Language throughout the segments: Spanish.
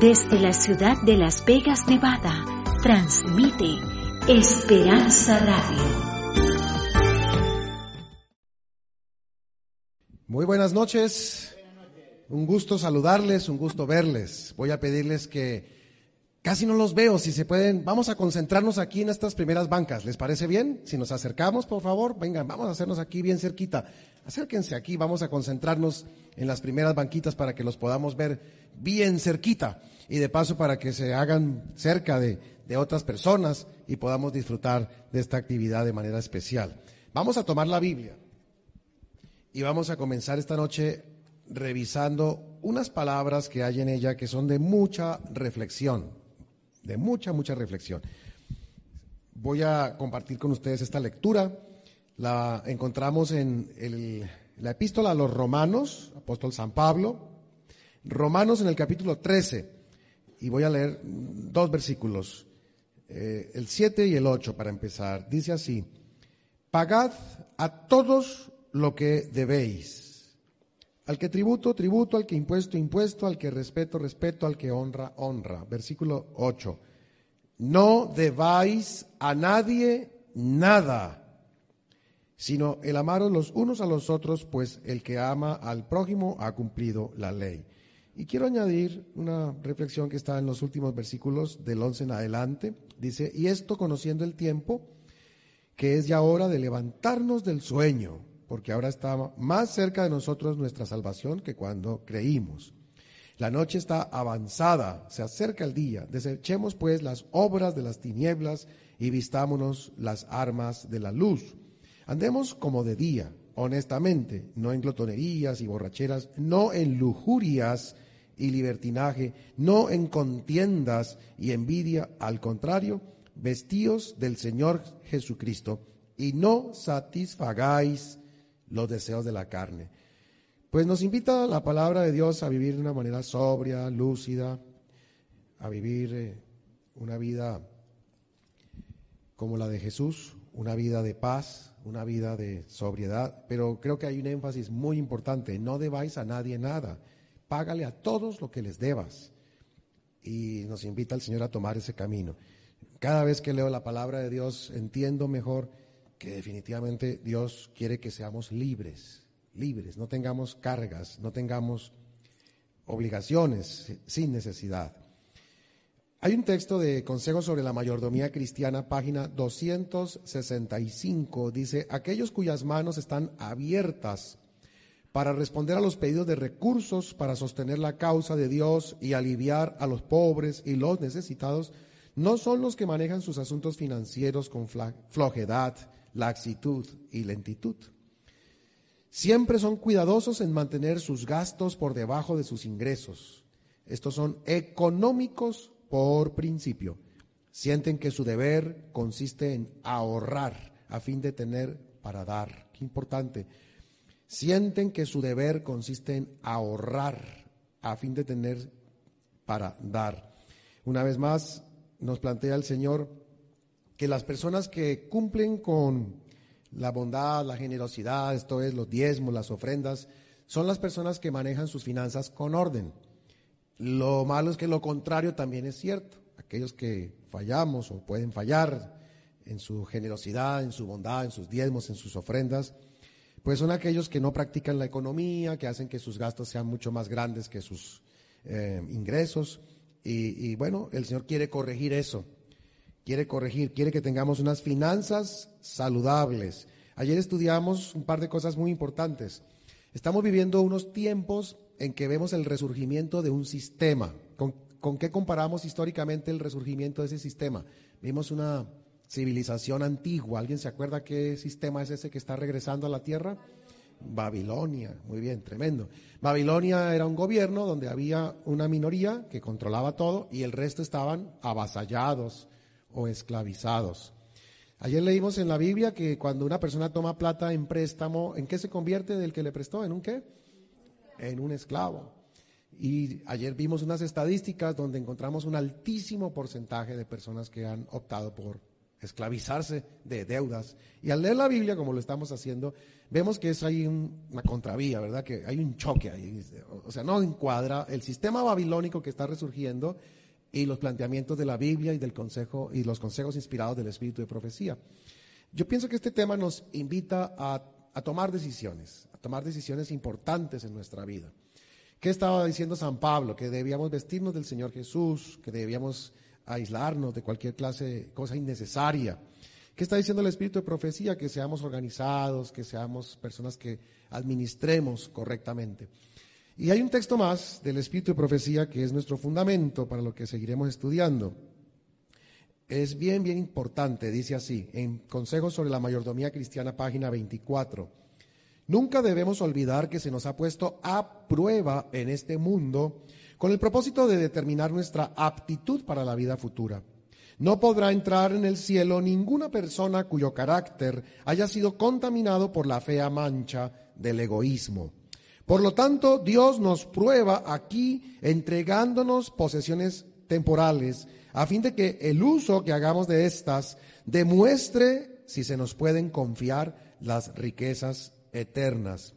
Desde la ciudad de Las Vegas, Nevada, transmite Esperanza Radio. Muy buenas noches. Un gusto saludarles, un gusto verles. Voy a pedirles que casi no los veo, si se pueden, vamos a concentrarnos aquí en estas primeras bancas. ¿Les parece bien? Si nos acercamos, por favor, vengan, vamos a hacernos aquí bien cerquita. Acérquense aquí, vamos a concentrarnos en las primeras banquitas para que los podamos ver bien cerquita y de paso para que se hagan cerca de, de otras personas y podamos disfrutar de esta actividad de manera especial. Vamos a tomar la Biblia y vamos a comenzar esta noche revisando unas palabras que hay en ella que son de mucha reflexión, de mucha, mucha reflexión. Voy a compartir con ustedes esta lectura. La encontramos en la epístola a los romanos, apóstol San Pablo, Romanos en el capítulo 13, y voy a leer dos versículos, eh, el 7 y el 8 para empezar. Dice así, pagad a todos lo que debéis. Al que tributo, tributo, al que impuesto, impuesto, al que respeto, respeto, al que honra, honra. Versículo 8. No debáis a nadie nada, sino el amaros los unos a los otros, pues el que ama al prójimo ha cumplido la ley. Y quiero añadir una reflexión que está en los últimos versículos del 11 en adelante. Dice, y esto conociendo el tiempo, que es ya hora de levantarnos del sueño, porque ahora está más cerca de nosotros nuestra salvación que cuando creímos. La noche está avanzada, se acerca el día. Desechemos pues las obras de las tinieblas y vistámonos las armas de la luz. Andemos como de día, honestamente, no en glotonerías y borracheras, no en lujurias y libertinaje, no en contiendas y envidia, al contrario, vestíos del Señor Jesucristo y no satisfagáis los deseos de la carne. Pues nos invita la palabra de Dios a vivir de una manera sobria, lúcida, a vivir eh, una vida como la de Jesús, una vida de paz, una vida de sobriedad, pero creo que hay un énfasis muy importante, no debáis a nadie nada, págale a todos lo que les debas. Y nos invita el Señor a tomar ese camino. Cada vez que leo la palabra de Dios entiendo mejor que definitivamente Dios quiere que seamos libres, libres, no tengamos cargas, no tengamos obligaciones sin necesidad. Hay un texto de Consejo sobre la Mayordomía Cristiana, página 265, dice, aquellos cuyas manos están abiertas para responder a los pedidos de recursos para sostener la causa de Dios y aliviar a los pobres y los necesitados, no son los que manejan sus asuntos financieros con flojedad, laxitud y lentitud. Siempre son cuidadosos en mantener sus gastos por debajo de sus ingresos. Estos son económicos por principio. Sienten que su deber consiste en ahorrar a fin de tener para dar. Qué importante. Sienten que su deber consiste en ahorrar a fin de tener para dar. Una vez más, nos plantea el Señor que las personas que cumplen con la bondad, la generosidad, esto es, los diezmos, las ofrendas, son las personas que manejan sus finanzas con orden. Lo malo es que lo contrario también es cierto. Aquellos que fallamos o pueden fallar en su generosidad, en su bondad, en sus diezmos, en sus ofrendas, pues son aquellos que no practican la economía, que hacen que sus gastos sean mucho más grandes que sus eh, ingresos. y bueno, el Señor quiere corregir eso quiere corregir, quiere que tengamos unas finanzas saludables. Ayer estudiamos un par de cosas muy importantes. Estamos viviendo unos tiempos en que vemos el resurgimiento de un sistema. ¿Con, qué comparamos históricamente el resurgimiento de ese sistema? Vimos una civilización antigua. ¿Alguien se acuerda qué sistema es ese que está regresando a la tierra? Babilonia, muy bien, tremendo. Babilonia era un gobierno donde había una minoría que controlaba todo y el resto estaban avasallados, o esclavizados. Ayer leímos en la Biblia que cuando una persona toma plata en préstamo, ¿en qué se convierte del que le prestó? ¿En un qué? En un esclavo. Y ayer vimos unas estadísticas donde encontramos un altísimo porcentaje de personas que han optado por esclavizarse de deudas. Y al leer la Biblia, como lo estamos haciendo, vemos que es ahí una contravía, ¿verdad? Que hay un choque ahí. O sea, no encuadra el sistema babilónico que está resurgiendo y los planteamientos de la Biblia y del consejo y los consejos inspirados del Espíritu de profecía. Yo pienso que este tema nos invita a, a tomar decisiones, a tomar decisiones importantes en nuestra vida. ¿Qué estaba diciendo San Pablo? Que debíamos vestirnos del Señor Jesús, que debíamos aislarnos de cualquier clase de cosa innecesaria. ¿Qué está diciendo el Espíritu de Profecía? Que seamos organizados, que seamos personas que administremos correctamente. Y hay un texto más del Espíritu de Profecía que es nuestro fundamento para lo que seguiremos estudiando. Es bien, bien importante, dice así, en Consejos sobre la Mayordomía Cristiana, página 24. Nunca debemos olvidar que se nos ha puesto a prueba en este mundo con el propósito de determinar nuestra aptitud para la vida futura. No podrá entrar en el cielo ninguna persona cuyo carácter haya sido contaminado por la fea mancha del egoísmo. Por lo tanto, Dios nos prueba aquí entregándonos posesiones temporales, a fin de que el uso que hagamos de estas demuestre si se nos pueden confiar las riquezas eternas.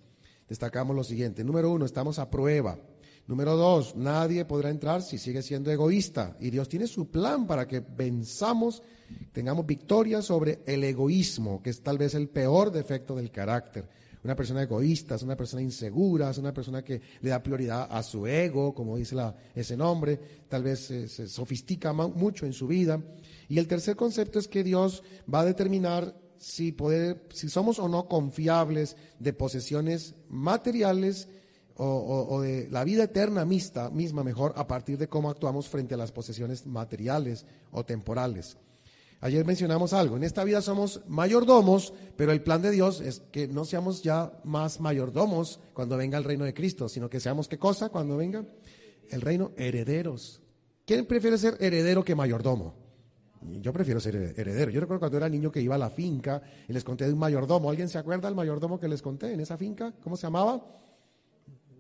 Destacamos lo siguiente. Número uno, estamos a prueba. Número dos, nadie podrá entrar si sigue siendo egoísta. Y Dios tiene su plan para que venzamos, tengamos victoria sobre el egoísmo, que es tal vez el peor defecto del carácter. Una persona egoísta es una persona insegura, es una persona que le da prioridad a su ego, como dice ese nombre, tal vez se sofistica mucho en su vida. Y el tercer concepto es que Dios va a determinar si, poder, si somos o no confiables de posesiones materiales o, de la vida eterna misma mejor, a partir de cómo actuamos frente a las posesiones materiales o temporales. Ayer mencionamos algo, en esta vida somos mayordomos, pero el plan de Dios es que no seamos ya más mayordomos cuando venga el reino de Cristo, sino que seamos qué cosa cuando venga el reino herederos. ¿Quién prefiere ser heredero que mayordomo? Yo prefiero ser heredero. Yo recuerdo cuando era niño que iba a la finca y les conté de un mayordomo. ¿Alguien se acuerda del mayordomo que les conté en esa finca? ¿Cómo se llamaba?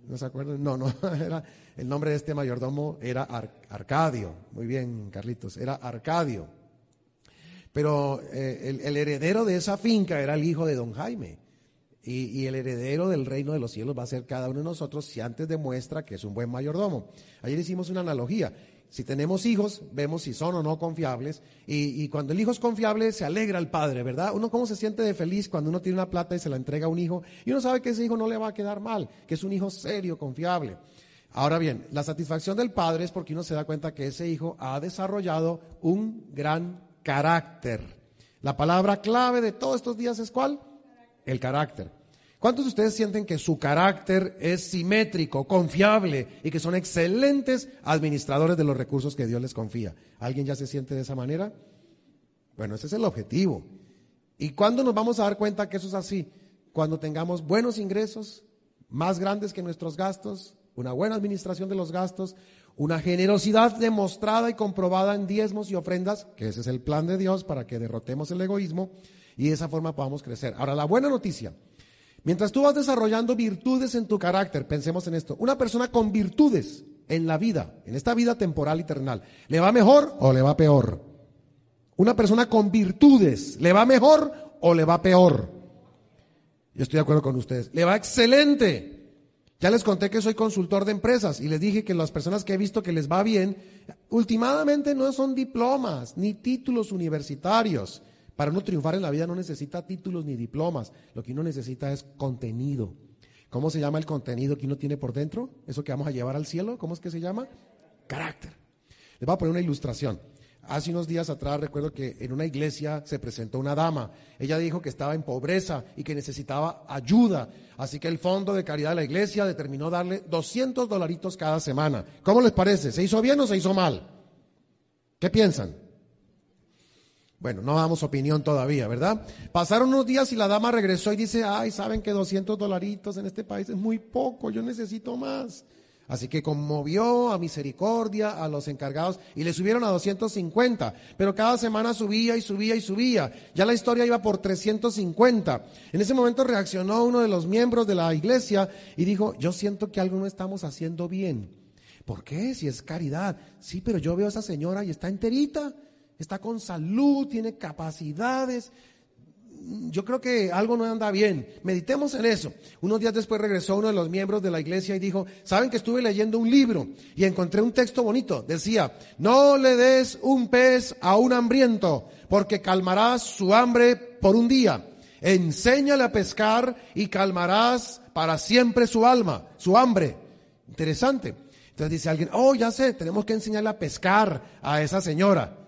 ¿No se acuerdan? No, no, era, el nombre de este mayordomo era Arcadio. Muy bien, Carlitos, era Arcadio. Pero eh, el, heredero de esa finca era el hijo de don Jaime. Y, y, el heredero del reino de los cielos va a ser cada uno de nosotros si antes demuestra que es un buen mayordomo. Ayer hicimos una analogía. Si tenemos hijos, vemos si son o no confiables. Y, cuando el hijo es confiable, se alegra el padre, ¿verdad? Uno cómo se siente de feliz cuando uno tiene una plata y se la entrega a un hijo. Y uno sabe que ese hijo no le va a quedar mal, que es un hijo serio, confiable. Ahora bien, la satisfacción del padre es porque uno se da cuenta que ese hijo ha desarrollado un gran carácter. La palabra clave de todos estos días es cuál? El carácter. ¿Cuántos de ustedes sienten que su carácter es simétrico, confiable y que son excelentes administradores de los recursos que Dios les confía? ¿Alguien ya se siente de esa manera? Bueno, ese es el objetivo. ¿Y cuándo nos vamos a dar cuenta que eso es así? Cuando tengamos buenos ingresos, más grandes que nuestros gastos, una buena administración de los gastos, una generosidad demostrada y comprobada en diezmos y ofrendas, que ese es el plan de Dios para que derrotemos el egoísmo y de esa forma podamos crecer. Ahora, la buena noticia Mientras tú vas desarrollando virtudes en tu carácter, pensemos en esto, una persona con virtudes en la vida, en esta vida temporal y terrenal, ¿le va mejor o le va peor? Una persona con virtudes, ¿le va mejor o le va peor? Yo estoy de acuerdo con ustedes. Le va excelente. Ya les conté que soy consultor de empresas y les dije que las personas que he visto que les va bien, últimamente no son diplomas ni títulos universitarios. Para uno triunfar en la vida no necesita títulos ni diplomas, lo que uno necesita es contenido. ¿Cómo se llama el contenido que uno tiene por dentro? Eso que vamos a llevar al cielo, ¿cómo es que se llama? Carácter. Les voy a poner una ilustración. Hace unos días atrás recuerdo que en una iglesia se presentó una dama. Ella dijo que estaba en pobreza y que necesitaba ayuda. Así que el fondo de caridad de la iglesia determinó darle 200 dolaritos cada semana. ¿Cómo les parece? ¿Se hizo bien o se hizo mal? ¿Qué piensan? Bueno, no damos opinión todavía, ¿verdad? Pasaron unos días y la dama regresó y dice, ay, saben que 200 dolaritos en este país es muy poco, yo necesito más. Así que conmovió a misericordia a los encargados y le subieron a 250, pero cada semana subía y subía y subía. Ya la historia iba por 350. En ese momento reaccionó uno de los miembros de la iglesia y dijo, yo siento que algo no estamos haciendo bien. ¿Por qué? Si es caridad. Sí, pero yo veo a esa señora y está enterita está con salud, tiene capacidades. Yo creo que algo no anda bien. Meditemos en eso. Unos días después regresó uno de los miembros de la iglesia y dijo, saben que estuve leyendo un libro y encontré un texto bonito. Decía, no le des un pez a un hambriento porque calmarás su hambre por un día. Enséñale a pescar y calmarás para siempre su alma, su hambre. Interesante. Entonces dice alguien, oh, ya sé, tenemos que enseñarle a pescar a esa señora.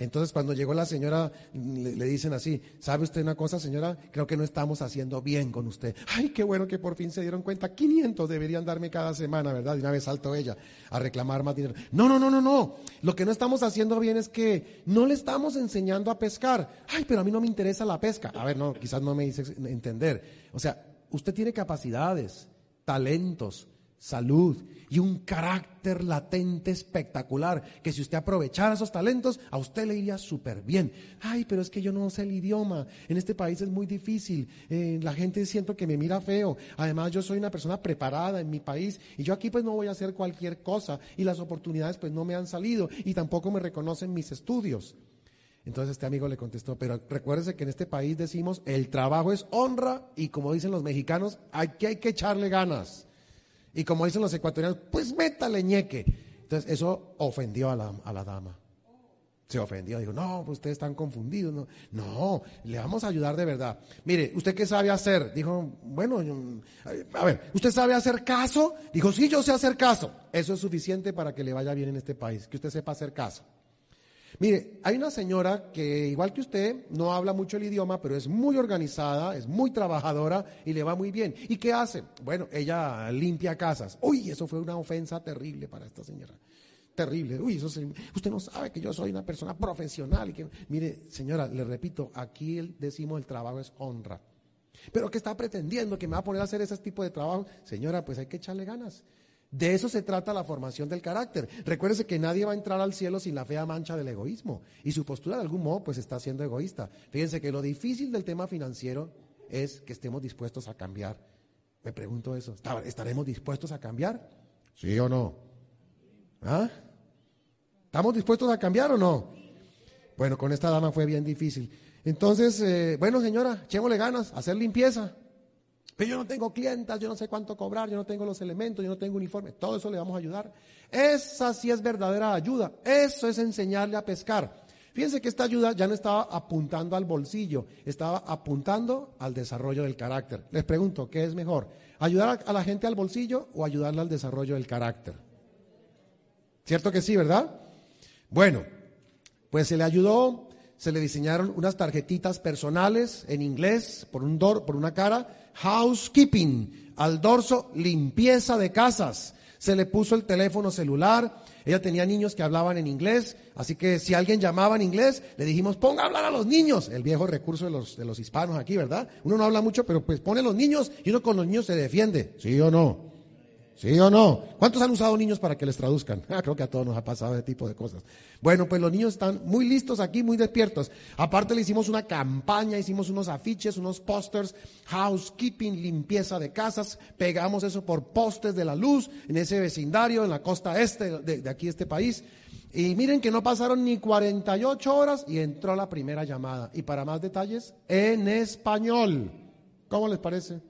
Entonces cuando llegó la señora, le, dicen así, ¿sabe usted una cosa, señora? Creo que no estamos haciendo bien con usted. Ay, qué bueno que por fin se dieron cuenta. 500 deberían darme cada semana, ¿verdad? Y una vez saltó ella a reclamar más dinero. No, no, no, no, no. Lo que no estamos haciendo bien es que no le estamos enseñando a pescar. Ay, pero a mí no me interesa la pesca. A ver, no, quizás no me hice entender. O sea, usted tiene capacidades, talentos, salud y un carácter latente espectacular, que si usted aprovechara esos talentos, a usted le iría súper bien. Ay, pero es que yo no sé el idioma, en este país es muy difícil, eh, la gente siento que me mira feo, además yo soy una persona preparada en mi país y yo aquí pues no voy a hacer cualquier cosa y las oportunidades pues no me han salido y tampoco me reconocen mis estudios. Entonces este amigo le contestó, pero recuérdese que en este país decimos, el trabajo es honra y como dicen los mexicanos, aquí hay que echarle ganas. Y como dicen los ecuatorianos, pues métale ñeque. Entonces eso ofendió a la, a la dama. Se ofendió, dijo, no, pues ustedes están confundidos. No, no, le vamos a ayudar de verdad. Mire, ¿usted qué sabe hacer? Dijo, bueno, a ver, ¿usted sabe hacer caso? Dijo, sí, yo sé hacer caso. Eso es suficiente para que le vaya bien en este país, que usted sepa hacer caso. Mire, hay una señora que, igual que usted, no habla mucho el idioma, pero es muy organizada, es muy trabajadora y le va muy bien. ¿Y qué hace? Bueno, ella limpia casas. Uy, eso fue una ofensa terrible para esta señora. Terrible. Uy, eso usted no sabe que yo soy una persona profesional. Y que, mire, señora, le repito, aquí decimos el trabajo es honra. Pero que está pretendiendo que me va a poner a hacer ese tipo de trabajo. Señora, pues hay que echarle ganas. De eso se trata la formación del carácter. Recuérdese que nadie va a entrar al cielo sin la fea mancha del egoísmo. Y su postura de algún modo pues está siendo egoísta. Fíjense que lo difícil del tema financiero es que estemos dispuestos a cambiar. Me pregunto eso. ¿Estaremos dispuestos a cambiar? ¿Sí o no? ¿Ah? ¿Estamos dispuestos a cambiar o no? Bueno, con esta dama fue bien difícil. Entonces, eh, bueno señora, echémosle ganas, hacer limpieza. Pero yo no tengo clientas, yo no sé cuánto cobrar, yo no tengo los elementos, yo no tengo uniforme. Todo eso le vamos a ayudar. Esa sí es verdadera ayuda. Eso es enseñarle a pescar. Fíjense que esta ayuda ya no estaba apuntando al bolsillo, estaba apuntando al desarrollo del carácter. Les pregunto, ¿qué es mejor? ¿Ayudar a la gente al bolsillo o ayudarle al desarrollo del carácter? ¿Cierto que sí, verdad? Bueno, pues se le ayudó, se le diseñaron unas tarjetitas personales en inglés por, un dor, por una cara housekeeping, al dorso limpieza de casas. Se le puso el teléfono celular, ella tenía niños que hablaban en inglés, así que si alguien llamaba en inglés, le dijimos, ponga a hablar a los niños, el viejo recurso de los, de los hispanos aquí, ¿verdad? Uno no habla mucho, pero pues pone a los niños y uno con los niños se defiende, ¿sí o no? ¿Sí o no? ¿Cuántos han usado niños para que les traduzcan? Ah, creo que a todos nos ha pasado ese tipo de cosas. Bueno, pues los niños están muy listos aquí, muy despiertos. Aparte le hicimos una campaña, hicimos unos afiches, unos pósters, housekeeping, limpieza de casas. Pegamos eso por postes de la luz en ese vecindario, en la costa este de, de aquí, este país. Y miren que no pasaron ni 48 horas y entró la primera llamada. Y para más detalles, en español. ¿Cómo les parece?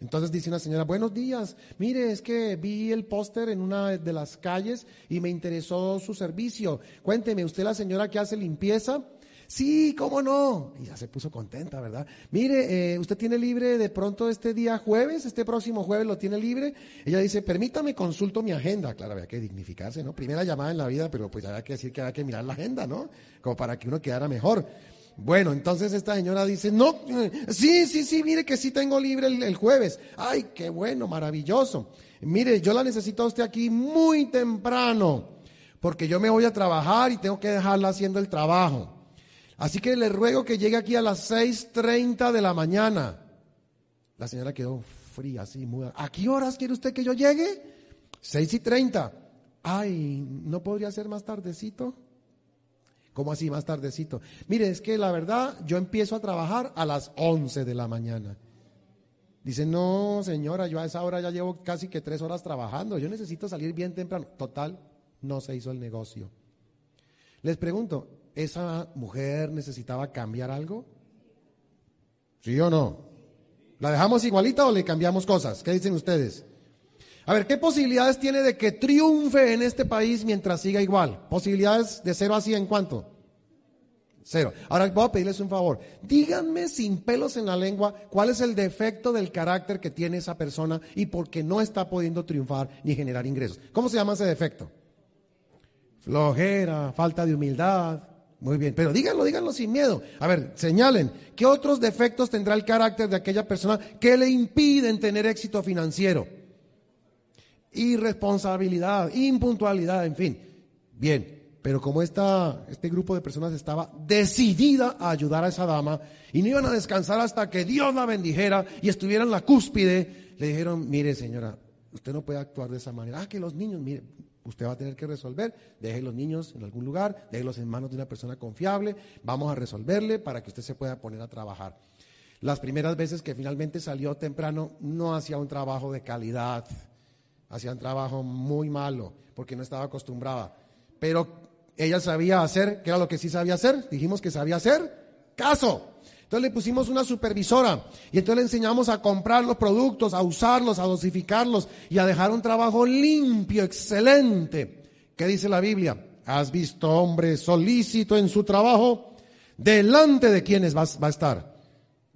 Entonces dice una señora, buenos días, mire, es que vi el póster en una de las calles y me interesó su servicio. Cuénteme, ¿usted la señora que hace limpieza? Sí, ¿cómo no? Y ya se puso contenta, ¿verdad? Mire, eh, ¿usted tiene libre de pronto este día jueves? ¿Este próximo jueves lo tiene libre? Ella dice, permítame, consulto mi agenda. Claro, había que dignificarse, ¿no? Primera llamada en la vida, pero pues había que decir que había que mirar la agenda, ¿no? Como para que uno quedara mejor. Bueno, entonces esta señora dice, no, sí, sí, sí, mire que sí tengo libre el, jueves. Ay, qué bueno, maravilloso. Mire, yo la necesito a usted aquí muy temprano, porque yo me voy a trabajar y tengo que dejarla haciendo el trabajo. Así que le ruego que llegue aquí a las 6.30 de la mañana. La señora quedó fría, así, muda. ¿A qué horas quiere usted que yo llegue? Seis y treinta. Ay, ¿no podría ser más tardecito? ¿Cómo así más tardecito? Mire, es que la verdad, yo empiezo a trabajar a las 11 de la mañana. Dice, no, señora, yo a esa hora ya llevo casi que tres horas trabajando. Yo necesito salir bien temprano. Total, no se hizo el negocio. Les pregunto, ¿esa mujer necesitaba cambiar algo? ¿Sí o no? ¿La dejamos igualita o le cambiamos cosas? ¿Qué dicen ustedes? A ver, ¿qué posibilidades tiene de que triunfe en este país mientras siga igual? Posibilidades de cero a en cuánto? Cero. Ahora voy a pedirles un favor. Díganme sin pelos en la lengua cuál es el defecto del carácter que tiene esa persona y por qué no está pudiendo triunfar ni generar ingresos. ¿Cómo se llama ese defecto? Flojera, falta de humildad. Muy bien, pero díganlo, díganlo sin miedo. A ver, señalen, ¿qué otros defectos tendrá el carácter de aquella persona que le impiden tener éxito financiero? Irresponsabilidad, impuntualidad, en fin. Bien, pero como esta, este grupo de personas estaba decidida a ayudar a esa dama y no iban a descansar hasta que Dios la bendijera y estuviera en la cúspide, le dijeron, mire señora, usted no puede actuar de esa manera. Ah, que los niños, mire, usted va a tener que resolver, deje los niños en algún lugar, déjelos en manos de una persona confiable, vamos a resolverle para que usted se pueda poner a trabajar. Las primeras veces que finalmente salió temprano no hacía un trabajo de calidad, hacía un trabajo muy malo porque no estaba acostumbrada. Pero ella sabía hacer, ¿qué era lo que sí sabía hacer? Dijimos que sabía hacer caso. Entonces le pusimos una supervisora y entonces le enseñamos a comprar los productos, a usarlos, a dosificarlos y a dejar un trabajo limpio, excelente. ¿Qué dice la Biblia? ¿Has visto hombre solícito en su trabajo? ¿Delante de quiénes va, va a estar?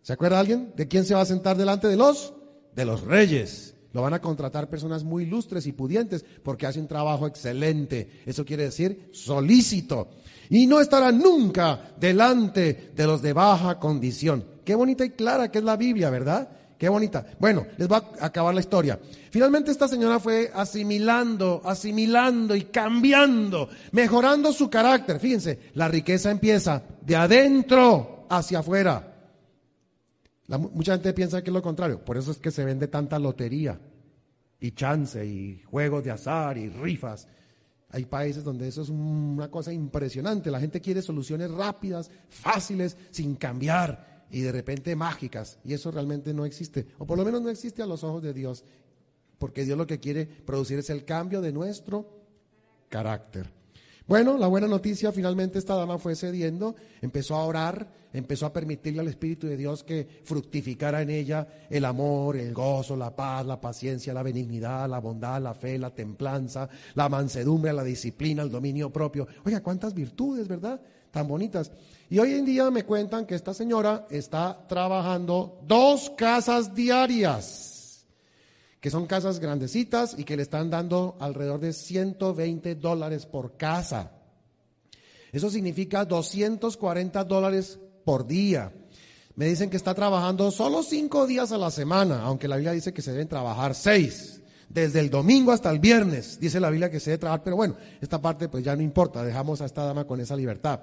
¿Se acuerda alguien? ¿De quién se va a sentar delante de los? De los reyes. Lo van a contratar personas muy ilustres y pudientes porque hacen un trabajo excelente. Eso quiere decir solícito. Y no estará nunca delante de los de baja condición. Qué bonita y clara que es la Biblia, ¿verdad? Qué bonita. Bueno, les va a acabar la historia. Finalmente esta señora fue asimilando, asimilando y cambiando, mejorando su carácter. Fíjense, la riqueza empieza de adentro hacia afuera mucha gente piensa que es lo contrario, por eso es que se vende tanta lotería y chance y juegos de azar y rifas. Hay países donde eso es una cosa impresionante. La gente quiere soluciones rápidas, fáciles, sin cambiar y de repente mágicas. Y eso realmente no existe. O por lo menos no existe a los ojos de Dios. Porque Dios lo que quiere producir es el cambio de nuestro carácter. Bueno, la buena noticia, finalmente esta dama fue cediendo, empezó a orar, empezó a permitirle al Espíritu de Dios que fructificara en ella el amor, el gozo, la paz, la paciencia, la benignidad, la bondad, la fe, la templanza, la mansedumbre, la disciplina, el dominio propio. Oiga, cuántas virtudes, ¿verdad? Tan bonitas. Y hoy en día me cuentan que esta señora está trabajando dos casas diarias que son casas grandecitas y que le están dando alrededor de 120 dólares por casa. Eso significa 240 dólares por día. Me dicen que está trabajando solo cinco días a la semana, aunque la Biblia dice que se deben trabajar seis. Desde el domingo hasta el viernes, dice la Biblia que se debe trabajar, pero bueno, esta parte pues ya no importa, dejamos a esta dama con esa libertad.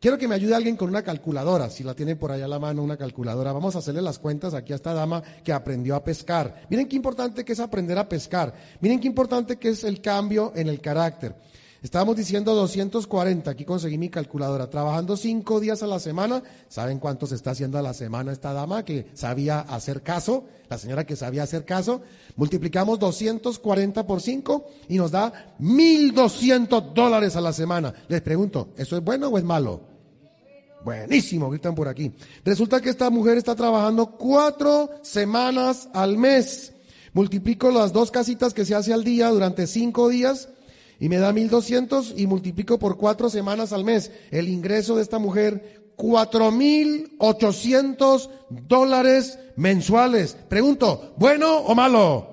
Quiero que me ayude alguien con una calculadora, si la tiene por allá a la mano, una calculadora. Vamos a hacerle las cuentas aquí a esta dama que aprendió a pescar. Miren qué importante que es aprender a pescar. Miren qué importante que es el cambio en el carácter. Estábamos diciendo 240, aquí conseguí mi calculadora, trabajando cinco días a la semana. ¿Saben cuánto se está haciendo a la semana esta dama que sabía hacer caso? La señora que sabía hacer caso. Multiplicamos 240 por 5 y nos da 1.200 dólares a la semana. Les pregunto, ¿eso es bueno o es malo? Buenísimo, gritan por aquí. Resulta que esta mujer está trabajando cuatro semanas al mes. Multiplico las dos casitas que se hace al día durante cinco días y me da 1200 y multiplico por cuatro semanas al mes. El ingreso de esta mujer, cuatro mil ochocientos dólares mensuales. Pregunto, ¿bueno o malo?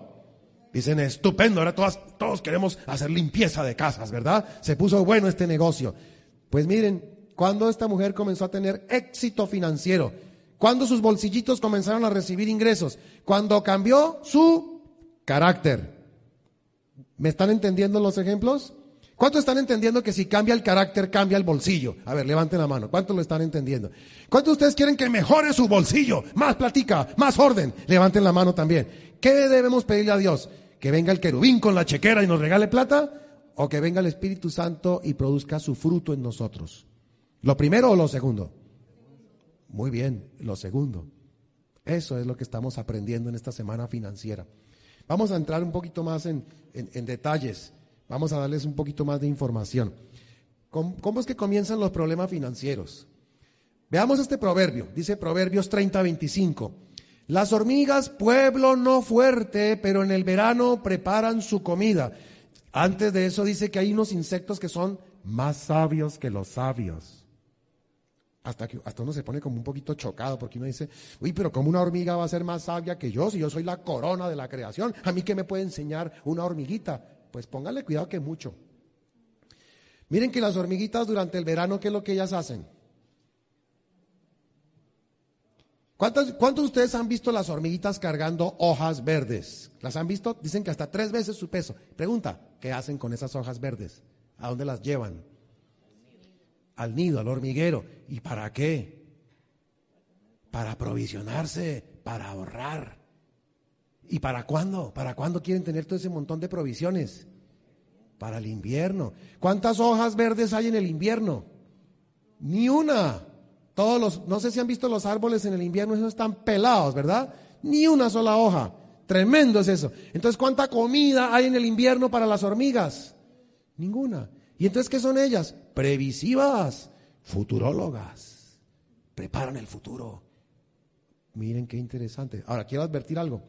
Dicen, estupendo, ahora todas, todos queremos hacer limpieza de casas, ¿verdad? Se puso bueno este negocio. Pues miren, cuando esta mujer comenzó a tener éxito financiero, cuando sus bolsillitos comenzaron a recibir ingresos, cuando cambió su carácter. ¿Me están entendiendo los ejemplos? ¿Cuántos están entendiendo que si cambia el carácter, cambia el bolsillo? A ver, levanten la mano. ¿Cuántos lo están entendiendo? ¿Cuántos de ustedes quieren que mejore su bolsillo? Más platica, más orden. Levanten la mano también. ¿Qué debemos pedirle a Dios? ¿Que venga el querubín con la chequera y nos regale plata? ¿O que venga el Espíritu Santo y produzca su fruto en nosotros? ¿Lo primero o lo segundo? Muy bien, lo segundo. Eso es lo que estamos aprendiendo en esta semana financiera. Vamos a entrar un poquito más en, detalles, vamos a darles un poquito más de información. ¿Cómo, es que comienzan los problemas financieros? Veamos este proverbio, dice Proverbios 30, 25. Las hormigas, pueblo no fuerte, pero en el verano preparan su comida. Antes de eso dice que hay unos insectos que son más sabios que los sabios. Hasta que hasta uno se pone como un poquito chocado porque uno dice, uy, pero ¿cómo una hormiga va a ser más sabia que yo si yo soy la corona de la creación? ¿A mí qué me puede enseñar una hormiguita? Pues póngale cuidado que mucho. Miren que las hormiguitas durante el verano, ¿qué es lo que ellas hacen? ¿Cuántos, ¿Cuántos de ustedes han visto las hormiguitas cargando hojas verdes? ¿Las han visto? Dicen que hasta tres veces su peso. Pregunta, ¿qué hacen con esas hojas verdes? ¿A dónde las llevan? Al nido, al hormiguero. ¿Y para qué? Para aprovisionarse, para ahorrar. ¿Y para cuándo? ¿Para cuándo quieren tener todo ese montón de provisiones? Para el invierno. ¿Cuántas hojas verdes hay en el invierno? Ni una. Todos los, no sé si han visto los árboles en el invierno, esos están pelados, ¿verdad? Ni una sola hoja. Tremendo es eso. Entonces, ¿cuánta comida hay en el invierno para las hormigas? Ninguna. ¿Y entonces qué son ellas? Previsivas, futurólogas. Preparan el futuro. Miren qué interesante. Ahora, quiero advertir algo.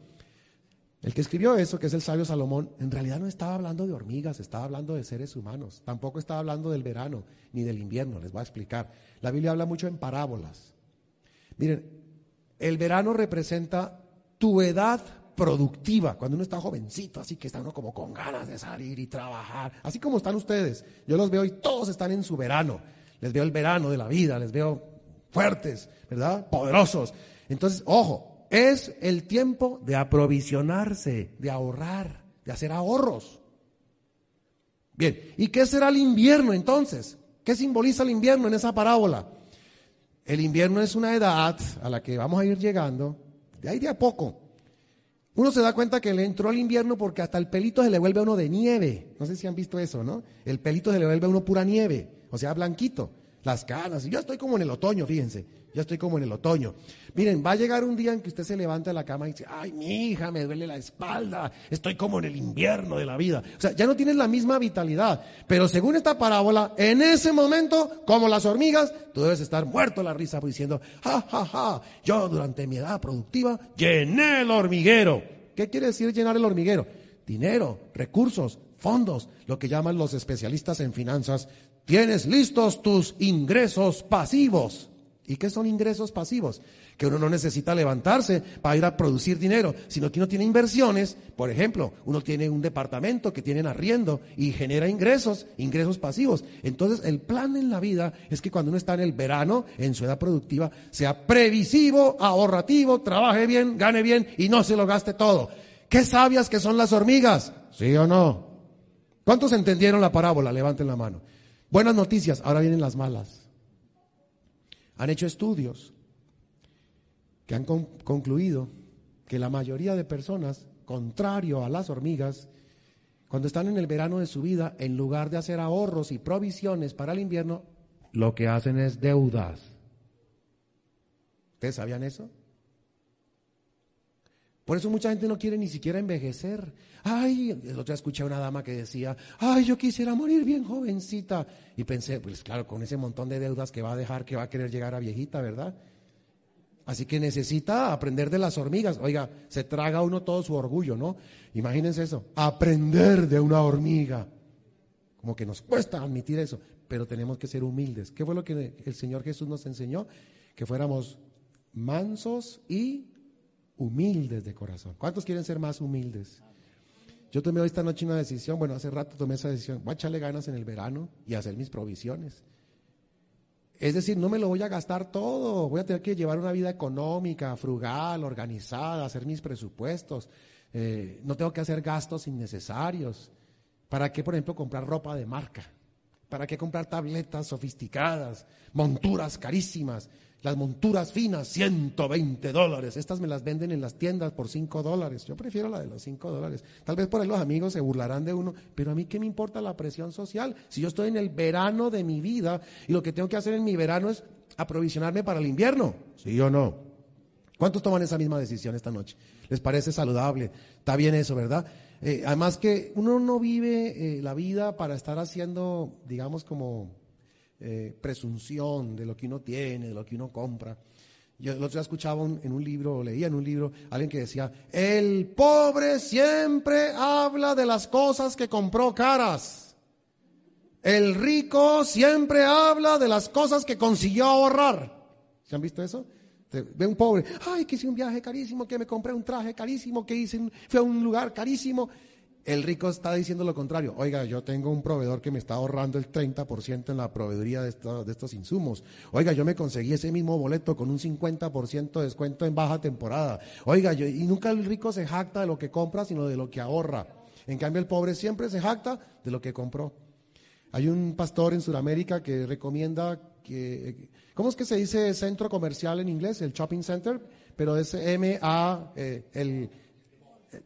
El que escribió eso, que es el sabio Salomón, en realidad no estaba hablando de hormigas, estaba hablando de seres humanos. Tampoco estaba hablando del verano ni del invierno, les voy a explicar. La Biblia habla mucho en parábolas. Miren, el verano representa tu edad productiva, cuando uno está jovencito, así que está uno como con ganas de salir y trabajar, así como están ustedes. Yo los veo y todos están en su verano. Les veo el verano de la vida, les veo fuertes, ¿verdad? Poderosos. Entonces, ojo, es el tiempo de aprovisionarse, de ahorrar, de hacer ahorros. Bien, ¿y qué será el invierno entonces? ¿Qué simboliza el invierno en esa parábola? El invierno es una edad a la que vamos a ir llegando, de ahí de a poco, uno se da cuenta que le entró el invierno porque hasta el pelito se le vuelve a uno de nieve. No sé si han visto eso, ¿no? El pelito se le vuelve a uno pura nieve, o sea, blanquito. Las canas. Yo estoy como en el otoño, fíjense. Ya estoy como en el otoño. Miren, va a llegar un día en que usted se levanta de la cama y dice, ay, mi hija, me duele la espalda, estoy como en el invierno de la vida. O sea, ya no tienes la misma vitalidad. Pero según esta parábola, en ese momento, como las hormigas, tú debes estar muerto la risa diciendo, ja, ja, ja, yo durante mi edad productiva llené el hormiguero. ¿Qué quiere decir llenar el hormiguero? Dinero, recursos, fondos, lo que llaman los especialistas en finanzas Tienes listos tus ingresos pasivos. ¿Y qué son ingresos pasivos? Que uno no necesita levantarse para ir a producir dinero, sino que uno tiene inversiones. Por ejemplo, uno tiene un departamento que tiene arriendo y genera ingresos, ingresos pasivos. Entonces, el plan en la vida es que cuando uno está en el verano, en su edad productiva, sea previsivo, ahorrativo, trabaje bien, gane bien y no se lo gaste todo. ¿Qué sabias que son las hormigas? ¿Sí o no? ¿Cuántos entendieron la parábola? Levanten la mano. Buenas noticias, ahora vienen las malas. Han hecho estudios que han concluido que la mayoría de personas, contrario a las hormigas, cuando están en el verano de su vida, en lugar de hacer ahorros y provisiones para el invierno, lo que hacen es deudas. ¿Ustedes sabían eso? Por eso mucha gente no quiere ni siquiera envejecer. Ay, el otro día escuché a una dama que decía, ay, yo quisiera morir bien jovencita. Y pensé, pues claro, con ese montón de deudas que va a dejar, que va a querer llegar a viejita, ¿verdad? Así que necesita aprender de las hormigas. Oiga, se traga uno todo su orgullo, ¿no? Imagínense eso, aprender de una hormiga. Como que nos cuesta admitir eso, pero tenemos que ser humildes. ¿Qué fue lo que el Señor Jesús nos enseñó? Que fuéramos mansos y humildes de corazón. ¿Cuántos quieren ser más humildes? Yo tomé esta noche una decisión, bueno, hace rato tomé esa decisión, voy a echarle ganas en el verano y hacer mis provisiones. Es decir, no me lo voy a gastar todo, voy a tener que llevar una vida económica, frugal, organizada, hacer mis presupuestos. Eh, no tengo que hacer gastos innecesarios. ¿Para qué, por ejemplo, comprar ropa de marca? ¿Para qué comprar tabletas sofisticadas, monturas carísimas? Las monturas finas, 120 dólares. Estas me las venden en las tiendas por 5 dólares. Yo prefiero la de los 5 dólares. Tal vez por ahí los amigos se burlarán de uno, pero a mí qué me importa la presión social. Si yo estoy en el verano de mi vida y lo que tengo que hacer en mi verano es aprovisionarme para el invierno, ¿sí o no? ¿Cuántos toman esa misma decisión esta noche? ¿Les parece saludable? Está bien eso, ¿verdad? Eh, además que uno no vive eh, la vida para estar haciendo, digamos, como eh, presunción de lo que uno tiene, de lo que uno compra. Yo el otro día escuchaba en un libro, leía en un libro, alguien que decía, el pobre siempre habla de las cosas que compró caras. El rico siempre habla de las cosas que consiguió ahorrar. ¿Se han visto eso? Ve un pobre, ay, que hice un viaje carísimo, que me compré un traje carísimo, que hice, fui a un lugar carísimo. El rico está diciendo lo contrario. Oiga, yo tengo un proveedor que me está ahorrando el 30% en la proveeduría de, de estos insumos. Oiga, yo me conseguí ese mismo boleto con un 50% de descuento en baja temporada. Oiga, yo, y nunca el rico se jacta de lo que compra, sino de lo que ahorra. En cambio, el pobre siempre se jacta de lo que compró. Hay un pastor en Sudamérica que recomienda que, ¿cómo es que se dice centro comercial en inglés? El shopping center, pero es M-A, eh, el,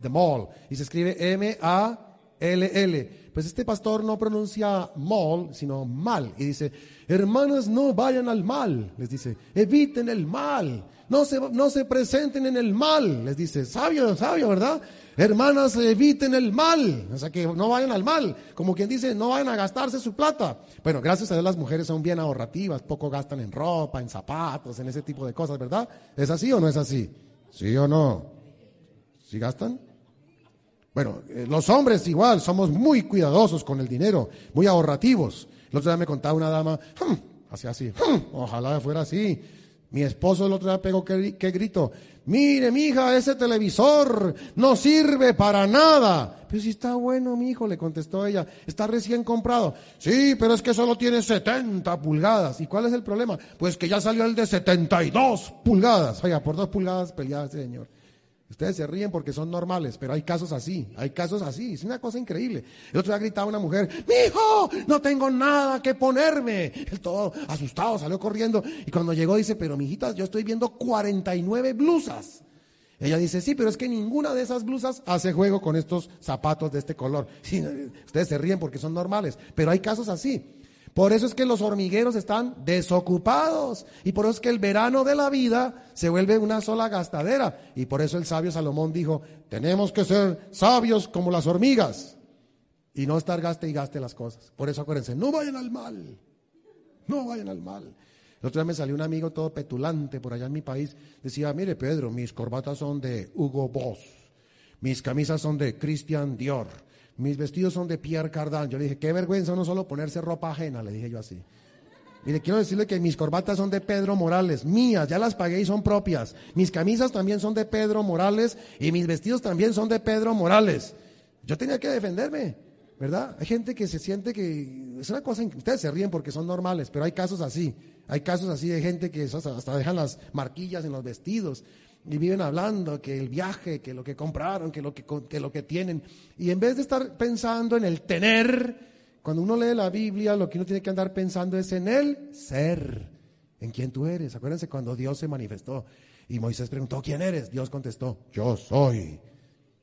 the mall, y se escribe M-A-L-L. Pues este pastor no pronuncia mall, sino mal, y dice, hermanos, no vayan al mal, les dice, eviten el mal, no se, no se presenten en el mal, les dice, sabio, sabio, ¿verdad? Hermanas, eviten el mal. O sea, que no vayan al mal. Como quien dice, no vayan a gastarse su plata. Bueno, gracias a Dios las mujeres son bien ahorrativas. Poco gastan en ropa, en zapatos, en ese tipo de cosas, ¿verdad? ¿Es así o no es así? ¿Sí o no? ¿Sí gastan? Bueno, eh, los hombres igual, somos muy cuidadosos con el dinero, muy ahorrativos. El otro día me contaba una dama, hmm, así así, hmm, ojalá fuera así. Mi esposo el otro día pegó que, grito, mire mi hija, ese televisor no sirve para nada. Pero si está bueno, mi hijo, le contestó ella, está recién comprado. Sí, pero es que solo tiene 70 pulgadas. ¿Y cuál es el problema? Pues que ya salió el de 72 pulgadas. Oiga, por dos pulgadas peleaba ese señor. Ustedes se ríen porque son normales, pero hay casos así, hay casos así, es una cosa increíble. El otro día gritaba una mujer, mi hijo, no tengo nada que ponerme. Él todo asustado salió corriendo y cuando llegó dice, pero mijita, yo estoy viendo 49 blusas. Ella dice, sí, pero es que ninguna de esas blusas hace juego con estos zapatos de este color. ustedes se ríen porque son normales, pero hay casos así. Por eso es que los hormigueros están desocupados y por eso es que el verano de la vida se vuelve una sola gastadera. Y por eso el sabio Salomón dijo, tenemos que ser sabios como las hormigas y no estar gaste y gaste las cosas. Por eso acuérdense, no vayan al mal, no vayan al mal. El otro día me salió un amigo todo petulante por allá en mi país. Decía, mire Pedro, mis corbatas son de Hugo Boss, mis camisas son de Christian Dior mis vestidos son de Pierre Cardin. Yo le dije, qué vergüenza no solo ponerse ropa ajena, le dije yo así. Mire, quiero decirle que mis corbatas son de Pedro Morales, mías, ya las pagué y son propias. Mis camisas también son de Pedro Morales y mis vestidos también son de Pedro Morales. Yo tenía que defenderme, ¿verdad? Hay gente que se siente que es una cosa, ustedes se ríen porque son normales, pero hay casos así. Hay casos así de gente que hasta dejan las marquillas en los vestidos y viven hablando que el viaje, que lo que compraron, que lo que, que lo que tienen. Y en vez de estar pensando en el tener, cuando uno lee la Biblia, lo que uno tiene que andar pensando es en el ser, en quién tú eres. Acuérdense cuando Dios se manifestó y Moisés preguntó, ¿quién eres? Dios contestó, yo soy.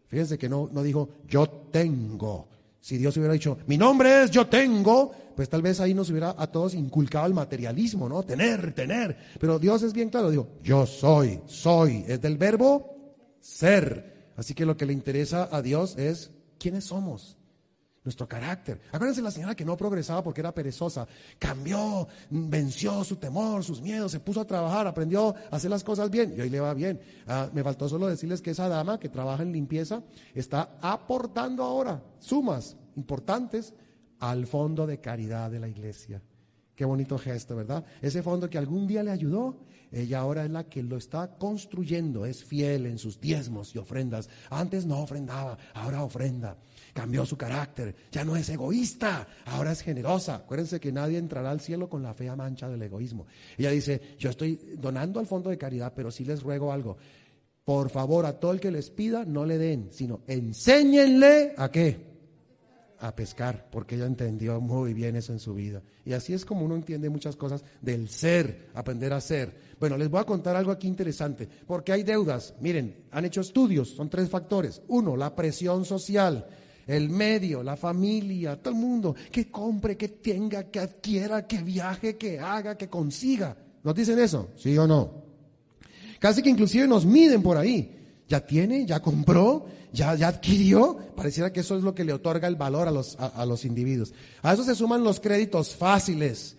Fíjense que no, no dijo, yo tengo. Si Dios hubiera dicho, mi nombre es yo tengo, pues tal vez ahí nos hubiera a todos inculcado el materialismo, ¿no? Tener, tener. Pero Dios es bien claro, digo, yo soy, soy, es del verbo ser. Así que lo que le interesa a Dios es quiénes somos, nuestro carácter. Acuérdense la señora que no progresaba porque era perezosa, cambió, venció su temor, sus miedos, se puso a trabajar, aprendió a hacer las cosas bien y hoy le va bien. Ah, me faltó solo decirles que esa dama que trabaja en limpieza está aportando ahora sumas importantes al fondo de caridad de la iglesia. Qué bonito gesto, ¿verdad? Ese fondo que algún día le ayudó, ella ahora es la que lo está construyendo, es fiel en sus diezmos y ofrendas. Antes no ofrendaba, ahora ofrenda. Cambió su carácter, ya no es egoísta, ahora es generosa. Acuérdense que nadie entrará al cielo con la fea mancha del egoísmo. Ella dice, yo estoy donando al fondo de caridad, pero sí les ruego algo. Por favor, a todo el que les pida, no le den, sino enséñenle a qué a pescar, porque ella entendió muy bien eso en su vida. Y así es como uno entiende muchas cosas del ser, aprender a ser. Bueno, les voy a contar algo aquí interesante, porque hay deudas. Miren, han hecho estudios, son tres factores. Uno, la presión social, el medio, la familia, todo el mundo, que compre, que tenga, que adquiera, que viaje, que haga, que consiga. ¿Nos dicen eso? ¿Sí o no? Casi que inclusive nos miden por ahí. ¿Ya tiene? ¿Ya compró? ya, adquirió, pareciera que eso es lo que le otorga el valor a los, a, los individuos. A eso se suman los créditos fáciles.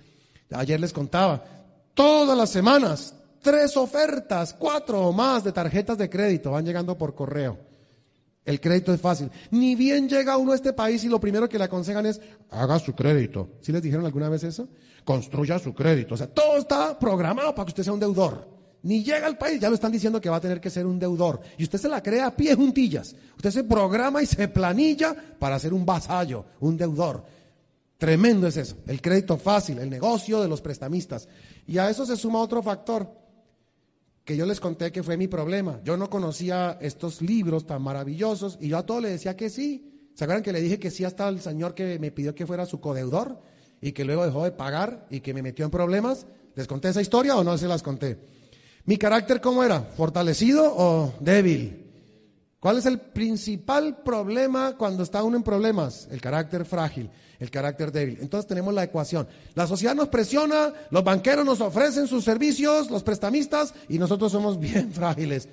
Ayer les contaba, todas las semanas, tres ofertas, cuatro o más de tarjetas de crédito van llegando por correo. El crédito es fácil. Ni bien llega uno a este país y lo primero que le aconsejan es haga su crédito. ¿Sí les dijeron alguna vez eso? Construya su crédito. O sea, todo está programado para que usted sea un deudor. Ni llega al país, ya lo están diciendo que va a tener que ser un deudor. Y usted se la crea a pie juntillas. Usted se programa y se planilla para ser un vasallo, un deudor. Tremendo es eso. El crédito fácil, el negocio de los prestamistas. Y a eso se suma otro factor que yo les conté que fue mi problema. Yo no conocía estos libros tan maravillosos y yo a todos le decía que sí. ¿Se acuerdan que le dije que sí hasta el señor que me pidió que fuera su codeudor y que luego dejó de pagar y que me metió en problemas? ¿Les conté esa historia o no se las conté? ¿Mi carácter cómo era? ¿Fortalecido o débil? ¿Cuál es el principal problema cuando está uno en problemas? El carácter frágil, el carácter débil. Entonces tenemos la ecuación. La sociedad nos presiona, los banqueros nos ofrecen sus servicios, los prestamistas, y nosotros somos bien frágiles.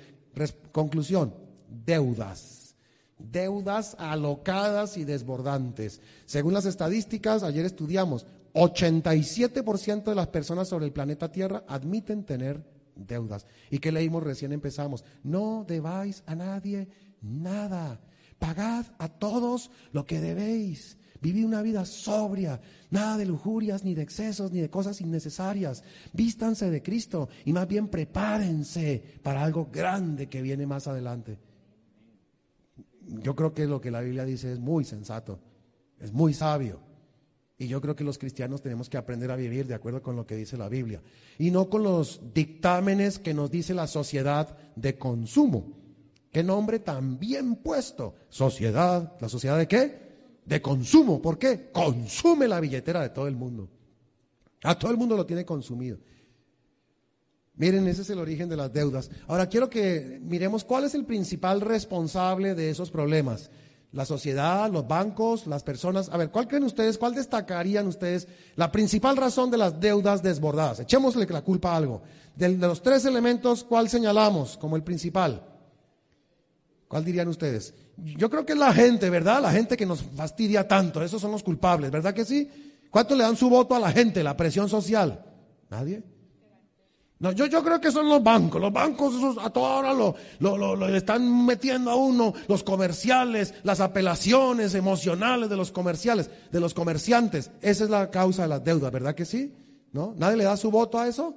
conclusión, deudas. Deudas alocadas y desbordantes. Según las estadísticas, ayer estudiamos, 87% de las personas sobre el planeta Tierra admiten tener deudas. ¿Y que leímos recién empezamos? No debáis a nadie nada. Pagad a todos lo que debéis. Vivid una vida sobria, nada de lujurias, ni de excesos, ni de cosas innecesarias. Vístanse de Cristo y más bien prepárense para algo grande que viene más adelante. Yo creo que lo que la Biblia dice es muy sensato, es muy sabio. Y yo creo que los cristianos tenemos que aprender a vivir de acuerdo con lo que dice la Biblia y no con los dictámenes que nos dice la sociedad de consumo. ¿Qué nombre tan bien puesto? Sociedad. ¿La sociedad de qué? De consumo. ¿Por qué? Consume la billetera de todo el mundo. A todo el mundo lo tiene consumido. Miren, ese es el origen de las deudas. Ahora quiero que miremos cuál es el principal responsable de esos problemas la sociedad, los bancos, las personas. A ver, ¿cuál creen ustedes, cuál destacarían ustedes la principal razón de las deudas desbordadas? Echémosle la culpa a algo. De, los tres elementos, ¿cuál señalamos como el principal? ¿Cuál dirían ustedes? Yo creo que es la gente, ¿verdad? La gente que nos fastidia tanto, esos son los culpables, ¿verdad que sí? ¿Cuánto le dan su voto a la gente, la presión social? ¿Nadie? No, yo, yo creo que son los bancos. Los bancos a toda hora lo, lo, están metiendo a uno, los comerciales, las apelaciones emocionales de los comerciales, de los comerciantes. Esa es la causa de las deudas, ¿verdad que sí? ¿No? ¿Nadie le da su voto a eso?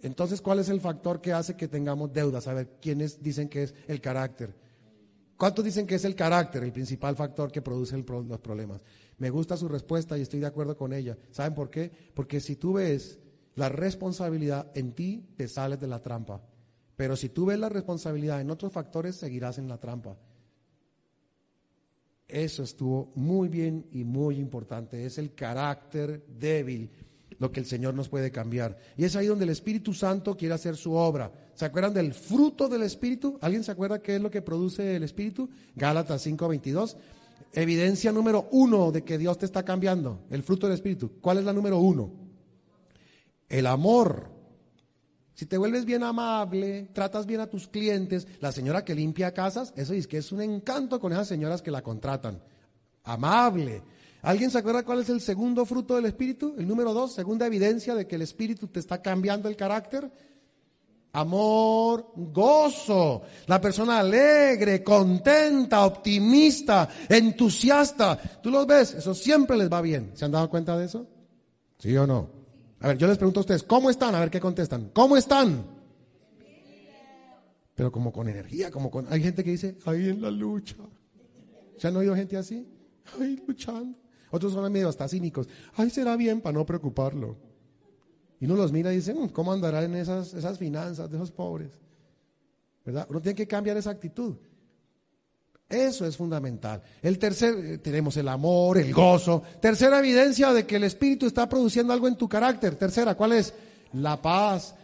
Entonces, ¿cuál es el factor que hace que tengamos deudas? A ver, ¿quiénes dicen que es el carácter? ¿Cuántos dicen que es el carácter el principal factor que produce los problemas? Me gusta su respuesta y estoy de acuerdo con ella. ¿Saben por qué? Porque si tú ves la responsabilidad en ti, te sales de la trampa. Pero si tú ves la responsabilidad en otros factores, seguirás en la trampa. Eso estuvo muy bien y muy importante. Es el carácter débil lo que el Señor nos puede cambiar. Y es ahí donde el Espíritu Santo quiere hacer su obra. ¿Se acuerdan del fruto del Espíritu? ¿Alguien se acuerda qué es lo que produce el Espíritu? Gálatas 5:22. Evidencia número uno de que Dios te está cambiando, el fruto del Espíritu. ¿Cuál es la número uno? El amor. Si te vuelves bien amable, tratas bien a tus clientes, la señora que limpia casas, eso es que es un encanto con esas señoras que la contratan. Amable. ¿Alguien se acuerda cuál es el segundo fruto del Espíritu? El número dos, segunda evidencia de que el Espíritu te está cambiando el carácter. Amor, gozo. La persona alegre, contenta, optimista, entusiasta. ¿Tú los ves? Eso siempre les va bien. ¿Se han dado cuenta de eso? ¿Sí o no? A ver, yo les pregunto a ustedes, ¿cómo están? A ver qué contestan. ¿Cómo están? Pero como con energía, como con... Hay gente que dice, ahí en la lucha. ¿Se han oído gente así? Ahí luchando. Otros son medio hasta cínicos. Ay, será bien para no preocuparlo. Y uno los mira y dice, mm, ¿cómo andará en esas, esas finanzas de esos pobres? ¿Verdad? Uno tiene que cambiar esa actitud. Eso es fundamental. El tercer, eh, tenemos el amor, el gozo. Tercera evidencia de que el Espíritu está produciendo algo en tu carácter. Tercera, ¿cuál es? La paz.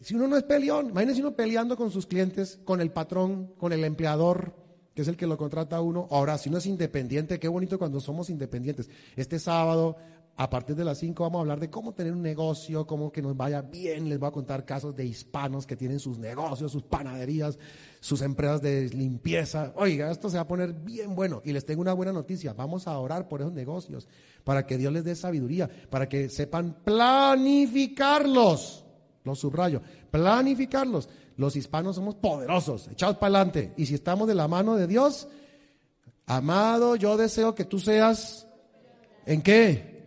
Si uno no es peleón, imagínese uno peleando con sus clientes, con el patrón, con el empleador, que es el que lo contrata a uno. Ahora, si uno es independiente, qué bonito cuando somos independientes. Este sábado A partir de las 5 vamos a hablar de cómo tener un negocio, cómo que nos vaya bien. Les voy a contar casos de hispanos que tienen sus negocios, sus panaderías, sus empresas de limpieza. Oiga, esto se va a poner bien bueno. Y les tengo una buena noticia. Vamos a orar por esos negocios para que Dios les dé sabiduría, para que sepan planificarlos. Los subrayo, planificarlos. Los hispanos somos poderosos, echados para adelante. Y si estamos de la mano de Dios, amado, yo deseo que tú seas, ¿en qué?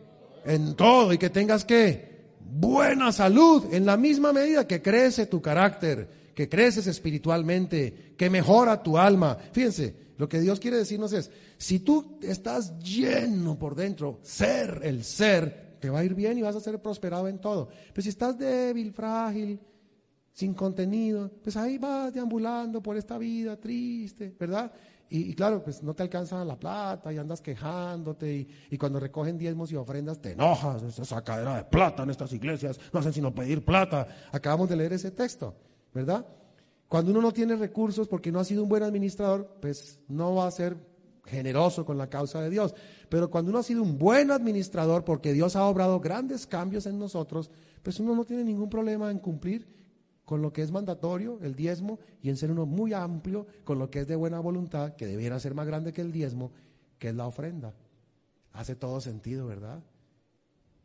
En todo y que tengas que buena salud en la misma medida que crece tu carácter, que creces espiritualmente, que mejora tu alma. Fíjense, lo que Dios quiere decirnos es, si tú estás lleno por dentro, ser, el ser, te va a ir bien y vas a ser prosperado en todo. Pero si estás débil, frágil, sin contenido, pues ahí vas deambulando por esta vida triste, ¿verdad? Y, claro, pues no te alcanza la plata y andas quejándote y, cuando recogen diezmos y ofrendas te enojas, esa sacadera de plata en estas iglesias, no hacen sino pedir plata. Acabamos de leer ese texto, ¿verdad? Cuando uno no tiene recursos porque no ha sido un buen administrador, pues no va a ser generoso con la causa de Dios. Pero cuando uno ha sido un buen administrador porque Dios ha obrado grandes cambios en nosotros, pues uno no tiene ningún problema en cumplir con lo que es mandatorio, el diezmo, y en ser uno muy amplio con lo que es de buena voluntad, que debiera ser más grande que el diezmo, que es la ofrenda. Hace todo sentido, ¿verdad?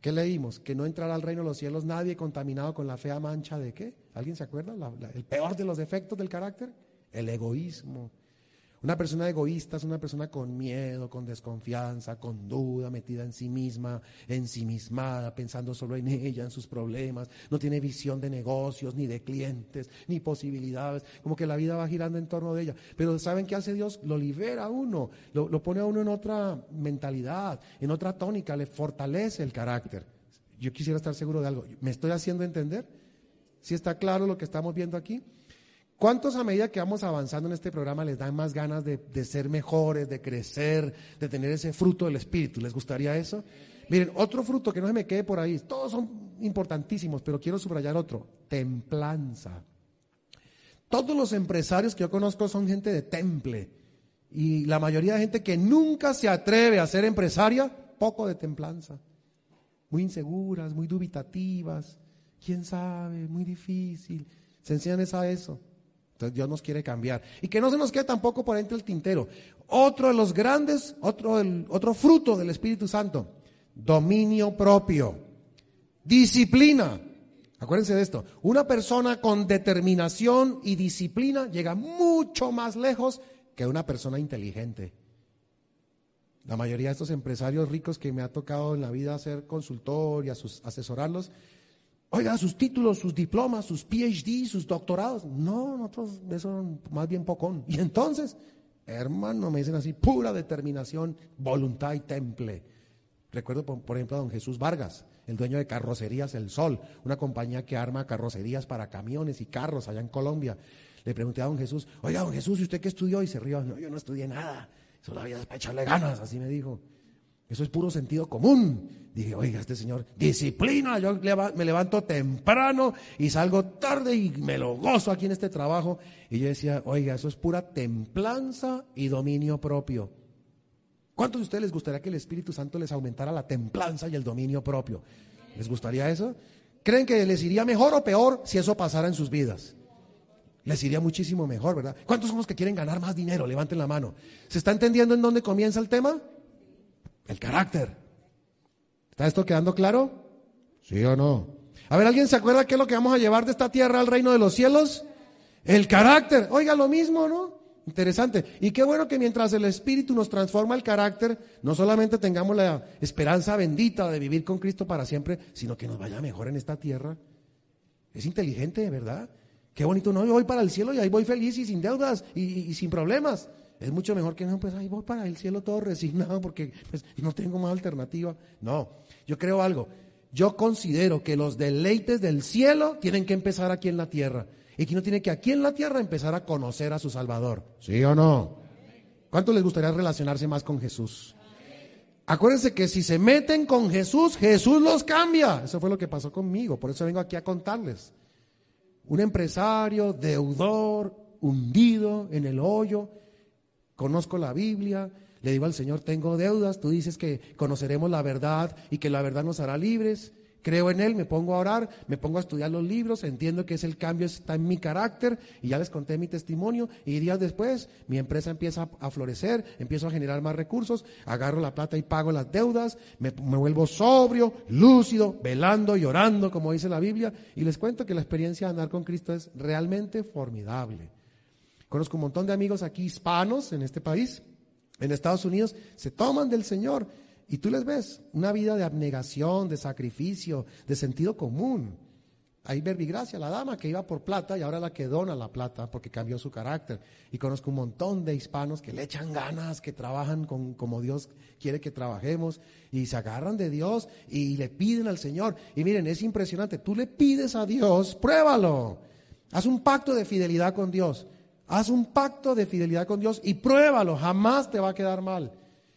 ¿Qué leímos? Que no entrará al reino de los cielos nadie contaminado con la fea mancha de qué? ¿Alguien se acuerda? el peor de los defectos del carácter, el egoísmo. Una persona egoísta es una persona con miedo, con desconfianza, con duda, metida en sí misma, ensimismada, pensando solo en ella, en sus problemas. No tiene visión de negocios, ni de clientes, ni posibilidades. Como que la vida va girando en torno de ella. Pero ¿saben qué hace Dios? Lo libera a uno, lo, lo pone a uno en otra mentalidad, en otra tónica, le fortalece el carácter. Yo quisiera estar seguro de algo. ¿Me estoy haciendo entender? ¿Sí está claro lo que estamos viendo aquí? ¿Cuántos a medida que vamos avanzando en este programa les dan más ganas de, ser mejores, de crecer, de tener ese fruto del Espíritu? ¿Les gustaría eso? Miren, otro fruto que no se me quede por ahí, todos son importantísimos, pero quiero subrayar otro, templanza. Todos los empresarios que yo conozco son gente de temple y la mayoría de gente que nunca se atreve a ser empresaria, poco de templanza. Muy inseguras, muy dubitativas, quién sabe, muy difícil. Se enseñan a eso. Entonces Dios nos quiere cambiar. Y que no se nos quede tampoco por entre el tintero. Otro de los grandes, otro, el, otro fruto del Espíritu Santo, dominio propio, disciplina. Acuérdense de esto. Una persona con determinación y disciplina llega mucho más lejos que una persona inteligente. La mayoría de estos empresarios ricos que me ha tocado en la vida hacer consultor y asesorarlos, Oiga, sus títulos, sus diplomas, sus PhD, sus doctorados. No, nosotros eso más bien pocón. Y entonces, hermano, me dicen así, pura determinación, voluntad y temple. Recuerdo, por, ejemplo, a don Jesús Vargas, el dueño de Carrocerías El Sol, una compañía que arma carrocerías para camiones y carros allá en Colombia. Le pregunté a don Jesús, oiga, don Jesús, ¿y usted qué estudió? Y se rió, no, yo no estudié nada, solo había para echarle ganas, así me dijo. Eso es puro sentido común. Dije, oiga, este señor, disciplina, yo me levanto temprano y salgo tarde y me lo gozo aquí en este trabajo. Y yo decía, oiga, eso es pura templanza y dominio propio. ¿Cuántos de ustedes les gustaría que el Espíritu Santo les aumentara la templanza y el dominio propio? ¿Les gustaría eso? ¿Creen que les iría mejor o peor si eso pasara en sus vidas? Les iría muchísimo mejor, ¿verdad? ¿Cuántos son los que quieren ganar más dinero? Levanten la mano. ¿Se está entendiendo en dónde comienza el tema? El carácter. ¿Está esto quedando claro? ¿Sí o no? A ver, ¿alguien se acuerda qué es lo que vamos a llevar de esta tierra al reino de los cielos? El carácter. Oiga, lo mismo, ¿no? Interesante. Y qué bueno que mientras el Espíritu nos transforma el carácter, no solamente tengamos la esperanza bendita de vivir con Cristo para siempre, sino que nos vaya mejor en esta tierra. Es inteligente, ¿verdad? Qué bonito, no, yo voy para el cielo y ahí voy feliz y sin deudas y, y sin problemas. Es mucho mejor que no, pues ahí voy para el cielo todo resignado porque pues, no tengo más alternativa. No, yo creo algo. Yo considero que los deleites del cielo tienen que empezar aquí en la tierra. Y que uno tiene que aquí en la tierra empezar a conocer a su Salvador. ¿Sí o no? ¿Cuánto les gustaría relacionarse más con Jesús? Acuérdense que si se meten con Jesús, Jesús los cambia. Eso fue lo que pasó conmigo. Por eso vengo aquí a contarles. Un empresario, deudor, hundido en el hoyo, conozco la Biblia, Le digo al Señor, tengo deudas, tú dices que conoceremos la verdad y que la verdad nos hará libres. Creo en Él, me pongo a orar, me pongo a estudiar los libros, entiendo que es el cambio, está en mi carácter y ya les conté mi testimonio y días después mi empresa empieza a florecer, empiezo a generar más recursos, agarro la plata y pago las deudas, me, me vuelvo sobrio, lúcido, velando y orando, como dice la Biblia, y les cuento que la experiencia de andar con Cristo es realmente formidable. Conozco un montón de amigos aquí hispanos en este país, en Estados Unidos, se toman del Señor y tú les ves una vida de abnegación, de sacrificio, de sentido común. Hay verbigracia, la dama que iba por plata y ahora la que dona la plata porque cambió su carácter. Y conozco un montón de hispanos que le echan ganas, que trabajan con, como Dios quiere que trabajemos y se agarran de Dios y le piden al Señor. Y miren, es impresionante, tú le pides a Dios, pruébalo. Haz un pacto de fidelidad con Dios. Haz un pacto de fidelidad con Dios y pruébalo, jamás te va a quedar mal.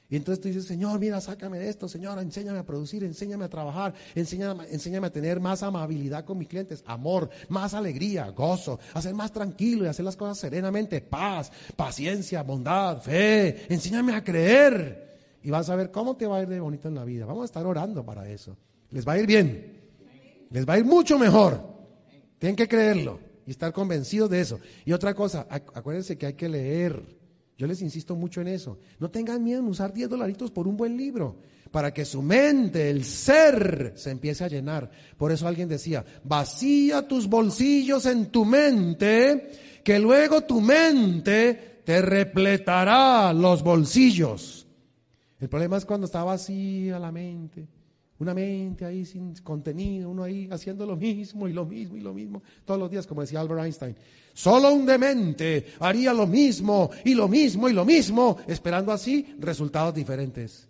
Y entonces tú dices, Señor, mira, sácame de esto, Señor, enséñame a producir, enséñame a trabajar, enséñame, a tener más amabilidad con mis clientes, amor, más alegría, gozo, a ser más tranquilo y hacer las cosas serenamente, paz, paciencia, bondad, fe, enséñame a creer. Y vas a ver cómo te va a ir de bonito en la vida. Vamos a estar orando para eso. Les va a ir bien. Les va a ir mucho mejor. Tienen que creerlo y estar convencidos de eso. Y otra cosa, acuérdense que hay que leer. Yo les insisto mucho en eso. No tengan miedo en usar 10 dolaritos por un buen libro, para que su mente, el ser, se empiece a llenar. Por eso alguien decía, vacía tus bolsillos en tu mente, que luego tu mente te repletará los bolsillos. El problema es cuando está vacía la mente. Una mente ahí sin contenido, uno ahí haciendo lo mismo y lo mismo y lo mismo todos los días, como decía Albert Einstein. Solo un demente haría lo mismo y lo mismo y lo mismo, esperando así resultados diferentes.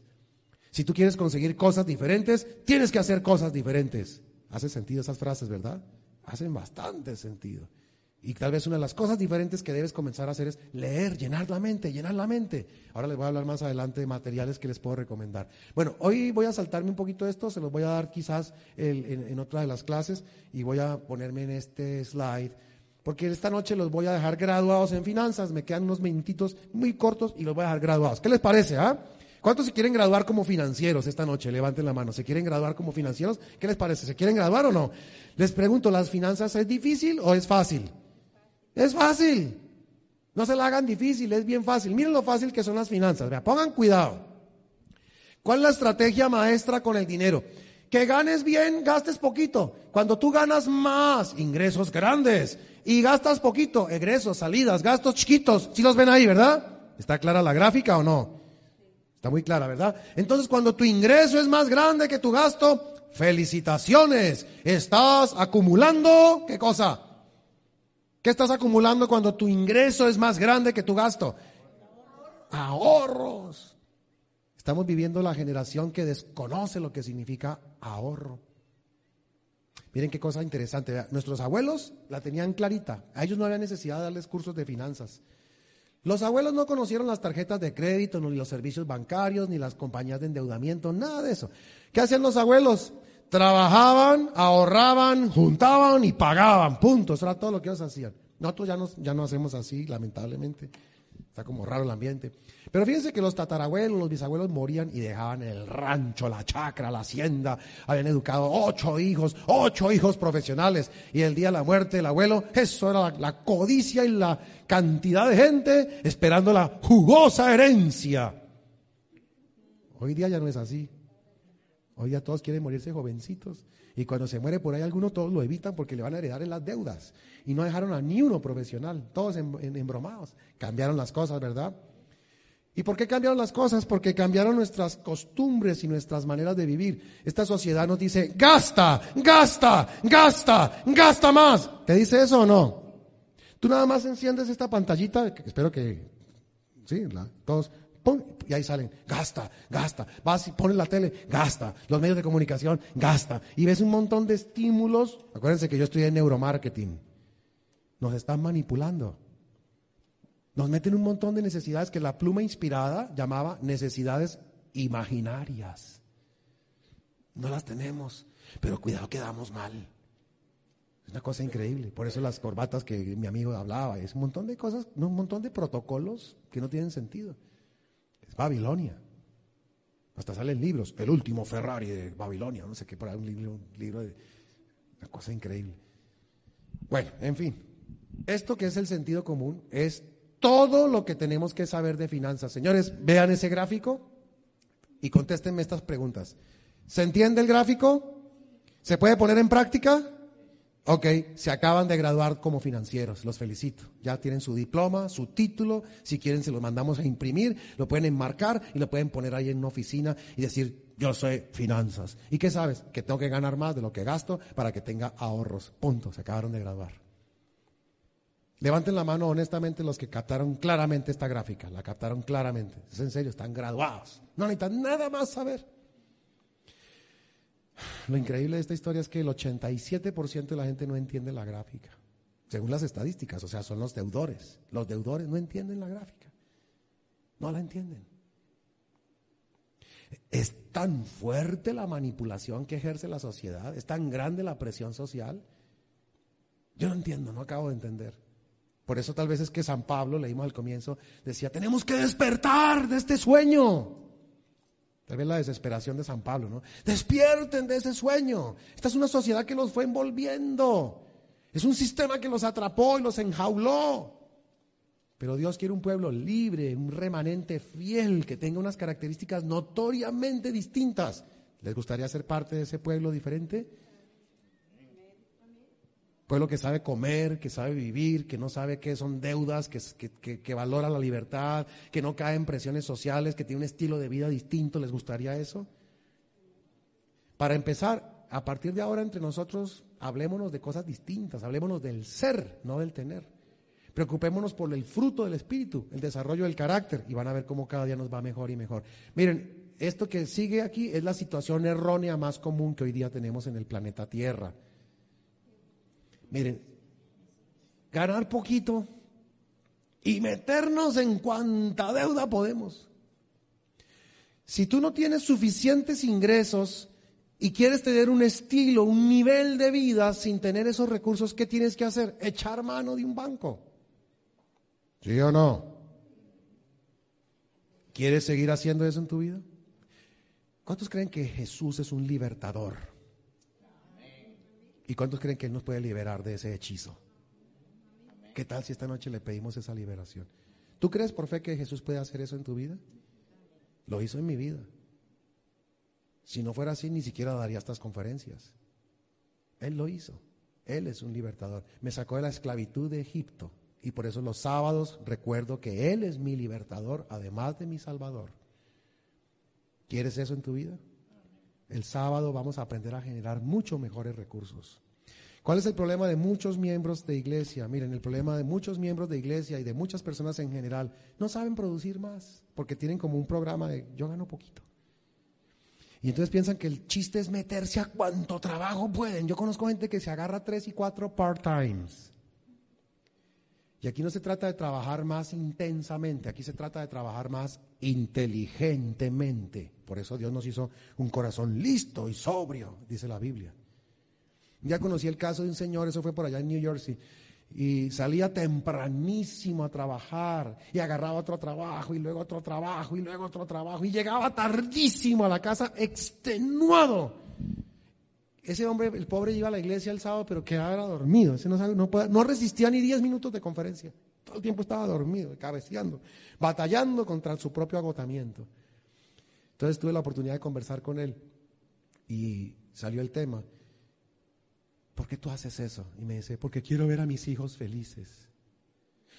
Si tú quieres conseguir cosas diferentes, tienes que hacer cosas diferentes. Hace sentido esas frases, ¿verdad? Hacen bastante sentido. Y tal vez una de las cosas diferentes que debes comenzar a hacer es leer, llenar la mente, llenar la mente. Ahora les voy a hablar más adelante de materiales que les puedo recomendar. Bueno, hoy voy a saltarme un poquito esto, se los voy a dar quizás en, en otra de las clases y voy a ponerme en este slide porque esta noche los voy a dejar graduados en finanzas. Me quedan unos minutitos muy cortos y los voy a dejar graduados. ¿Qué les parece? Ah? ¿Cuántos se quieren graduar como financieros esta noche? Levanten la mano. ¿Se quieren graduar como financieros? ¿Qué les parece? ¿Se quieren graduar o no? Les pregunto, ¿las finanzas es difícil o es fácil? Es fácil. No se la hagan difícil, es bien fácil. Miren lo fácil que son las finanzas. Vea, pongan cuidado. ¿Cuál es la estrategia maestra con el dinero? Que ganes bien, gastes poquito. Cuando tú ganas más, ingresos grandes y gastas poquito, egresos, salidas, gastos chiquitos. ¿Sí los ven ahí, verdad? ¿Está clara la gráfica o no? Está muy clara, ¿verdad? Entonces, cuando tu ingreso es más grande que tu gasto, felicitaciones. Estás acumulando, ¿qué cosa? ¿Qué estás acumulando cuando tu ingreso es más grande que tu gasto? Ahorros. Estamos viviendo la generación que desconoce lo que significa ahorro. Miren qué cosa interesante. Nuestros abuelos la tenían clarita. A ellos no había necesidad de darles cursos de finanzas. Los abuelos no conocieron las tarjetas de crédito, ni los servicios bancarios, ni las compañías de endeudamiento, nada de eso. ¿Qué hacían los abuelos? Trabajaban, ahorraban, juntaban y pagaban. Punto. Eso era todo lo que ellos hacían. Nosotros ya no, ya no hacemos así, lamentablemente. Está como raro el ambiente. Pero fíjense que los tatarabuelos, los bisabuelos morían y dejaban el rancho, la chacra, la hacienda. Habían educado ocho hijos, ocho hijos profesionales. Y el día de la muerte del abuelo, eso era la, codicia y la cantidad de gente esperando la jugosa herencia. Hoy día ya no es así. Hoy día todos quieren morirse jovencitos. Y cuando se muere por ahí alguno, todos lo evitan porque le van a heredar en las deudas. Y no dejaron a ni uno profesional, todos embromados. Cambiaron las cosas, ¿verdad? ¿Y por qué cambiaron las cosas? Porque cambiaron nuestras costumbres y nuestras maneras de vivir. Esta sociedad nos dice, gasta, gasta, gasta, gasta más. ¿Te dice eso o no? Tú nada más enciendes esta pantallita, espero que, sí, todos, y ahí salen, gasta, gasta. Vas y pones la tele, gasta. Los medios de comunicación, gasta. Y ves un montón de estímulos. Acuérdense que yo estudié neuromarketing. Nos están manipulando. Nos meten un montón de necesidades que la pluma inspirada llamaba necesidades imaginarias. No las tenemos, pero cuidado quedamos mal. Es una cosa increíble. Por eso las corbatas que mi amigo hablaba, es un montón de cosas, un montón de protocolos que no tienen sentido. Es Babilonia. Hasta salen libros. El último Ferrari de Babilonia. No sé qué, por ahí un libro, un libro de. Una cosa increíble. Bueno, en fin. Esto que es el sentido común es todo lo que tenemos que saber de finanzas. Señores, vean ese gráfico y contéstenme estas preguntas. ¿Se entiende el gráfico? ¿Se puede poner en práctica? Ok, se acaban de graduar como financieros, los felicito. Ya tienen su diploma, su título, si quieren se lo mandamos a imprimir, lo pueden enmarcar y lo pueden poner ahí en una oficina y decir, yo soy finanzas. ¿Y qué sabes? Que tengo que ganar más de lo que gasto para que tenga ahorros. Punto, se acabaron de graduar. Levanten la mano honestamente los que captaron claramente esta gráfica, la captaron claramente. Es en serio, están graduados. No necesitan nada más saber. Lo increíble de esta historia es que el 87% de la gente no entiende la gráfica, según las estadísticas, o sea, son los deudores. Los deudores no entienden la gráfica, no la entienden. Es tan fuerte la manipulación que ejerce la sociedad, es tan grande la presión social. Yo no entiendo, no acabo de entender. Por eso tal vez es que San Pablo, leímos al comienzo, decía, tenemos que despertar de este sueño. Tal vez la desesperación de San Pablo, ¿no? Despierten de ese sueño. Esta es una sociedad que los fue envolviendo. Es un sistema que los atrapó y los enjauló. Pero Dios quiere un pueblo libre, un remanente fiel, que tenga unas características notoriamente distintas. ¿Les gustaría ser parte de ese pueblo diferente? Pueblo que sabe comer, que sabe vivir, que no sabe qué son deudas, que, valora la libertad, que no cae en presiones sociales, que tiene un estilo de vida distinto. ¿Les gustaría eso? Para empezar, a partir de ahora entre nosotros, hablémonos de cosas distintas, hablémonos del ser, no del tener. Preocupémonos por el fruto del espíritu, el desarrollo del carácter, y van a ver cómo cada día nos va mejor y mejor. Miren, esto que sigue aquí es la situación errónea más común que hoy día tenemos en el planeta Tierra. Miren, ganar poquito y meternos en cuanta deuda podemos. Si tú no tienes suficientes ingresos y quieres tener un estilo, un nivel de vida sin tener esos recursos, ¿qué tienes que hacer? Echar mano de un banco. ¿Sí o no? ¿Quieres seguir haciendo eso en tu vida? ¿Cuántos creen que Jesús es un libertador? ¿Y cuántos creen que Él nos puede liberar de ese hechizo? ¿Qué tal si esta noche le pedimos esa liberación? ¿Tú crees por fe que Jesús puede hacer eso en tu vida? Lo hizo en mi vida. Si no fuera así, ni siquiera daría estas conferencias. Él lo hizo. Él es un libertador. Me sacó de la esclavitud de Egipto. Y por eso los sábados recuerdo que Él es mi libertador, además de mi salvador. ¿Quieres eso en tu vida? El sábado vamos a aprender a generar mucho mejores recursos. ¿Cuál es el problema de muchos miembros de iglesia? Miren, el problema de muchos miembros de iglesia y de muchas personas en general, no saben producir más porque tienen como un programa de yo gano poquito. Y entonces piensan que el chiste es meterse a cuánto trabajo pueden. Yo conozco gente que se agarra tres y cuatro part-times. Y aquí no se trata de trabajar más intensamente, aquí se trata de trabajar más inteligentemente. Por eso Dios nos hizo un corazón listo y sobrio, dice la Biblia. Ya conocí el caso de un señor, eso fue por allá en New Jersey, y salía tempranísimo a trabajar y agarraba otro trabajo y luego otro trabajo y luego otro trabajo y llegaba tardísimo a la casa extenuado ese hombre, el pobre, iba a la iglesia el sábado, pero quedaba dormido. Ese no, no, resistía ni 10 minutos de conferencia. Todo el tiempo estaba dormido, cabeceando, batallando contra su propio agotamiento. Entonces tuve la oportunidad de conversar con él y salió el tema. ¿Por qué tú haces eso? Y me dice, porque quiero ver a mis hijos felices.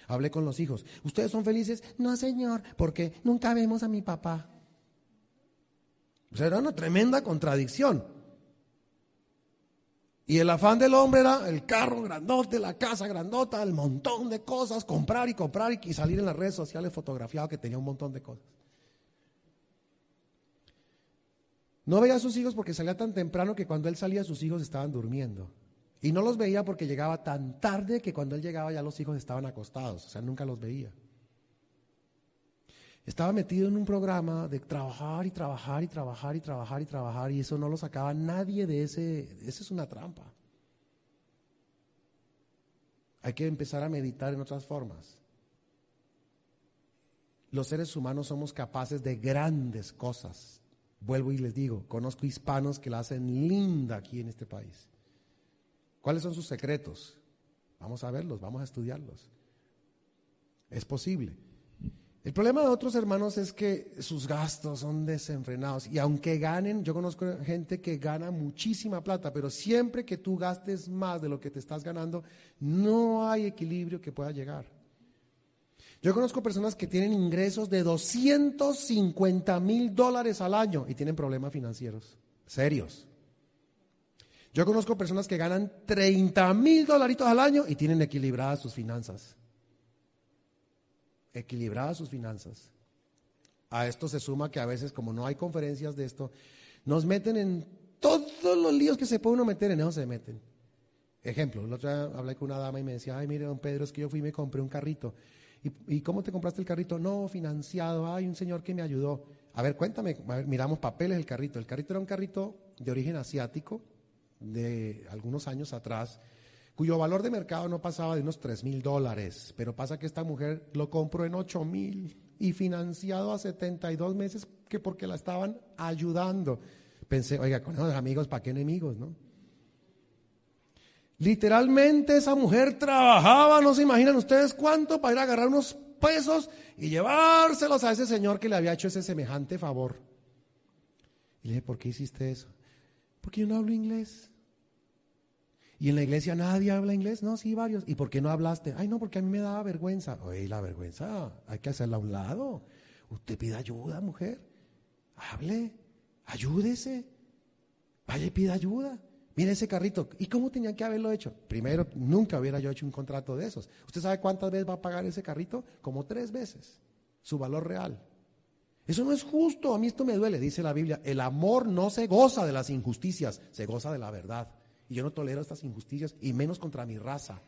Hablé con los hijos. ¿Ustedes son felices? No, señor, porque nunca vemos a mi papá. O sea, era una tremenda contradicción. Y el afán del hombre era el carro grandote, la casa grandota, el montón de cosas, comprar y comprar y salir en las redes sociales fotografiado que tenía un montón de cosas. No veía a sus hijos porque salía tan temprano que cuando él salía sus hijos estaban durmiendo. Y no los veía porque llegaba tan tarde que cuando él llegaba ya los hijos estaban acostados, o sea, nunca los veía. Estaba metido en un programa de trabajar y trabajar y trabajar y trabajar y trabajar y eso no lo sacaba nadie de ese. Esa es una trampa. Hay que empezar a meditar en otras formas. los seres humanos somos capaces de grandes cosas. Vuelvo y les digo, conozco hispanos que la hacen linda aquí en este país. ¿Cuáles son sus secretos? Vamos a verlos, vamos a estudiarlos. Es posible. El problema de otros hermanos es que sus gastos son desenfrenados y aunque ganen, yo conozco gente que gana muchísima plata, pero siempre que tú gastes más de lo que te estás ganando, no hay equilibrio que pueda llegar. Yo conozco personas que tienen ingresos de 250 mil dólares al año y tienen problemas financieros, serios. Yo conozco personas que ganan 30 mil dolaritos al año y tienen equilibradas sus finanzas equilibradas sus finanzas. A esto se suma que a veces, como no hay conferencias de esto, nos meten en todos los líos que se puede uno meter, en eso se meten. Ejemplo, el otro día hablé con una dama y me decía, ay, mire, don Pedro, es que yo fui y me compré un carrito. ¿Y, ¿Y, cómo te compraste el carrito? No, financiado, hay un señor que me ayudó. A ver, cuéntame, miramos papeles del carrito. El carrito era un carrito de origen asiático, de algunos años atrás, cuyo valor de mercado no pasaba de unos 3 mil dólares, pero pasa que esta mujer lo compró en 8 mil y financiado a 72 meses que porque la estaban ayudando. Pensé, oiga, con esos amigos, ¿para qué enemigos, no? Literalmente esa mujer trabajaba, no se imaginan ustedes cuánto, para ir a agarrar unos pesos y llevárselos a ese señor que le había hecho ese semejante favor. Y le dije, ¿por qué hiciste eso? Porque yo no hablo inglés. Y en la iglesia nadie habla inglés. No, sí, varios. ¿Y por qué no hablaste? Ay, no, porque a mí me daba vergüenza. Oye, la vergüenza hay que hacerla a un lado. Usted pide ayuda, mujer. Hable, ayúdese. Vaya y pida ayuda. Mire ese carrito. ¿Y cómo tenía que haberlo hecho? Primero, nunca hubiera yo hecho un contrato de esos. ¿Usted sabe cuántas veces va a pagar ese carrito? Como tres veces. Su valor real. Eso no es justo. A mí esto me duele, dice la Biblia. El amor no se goza de las injusticias, se goza de la verdad. Y yo no tolero estas injusticias, y menos contra mi raza.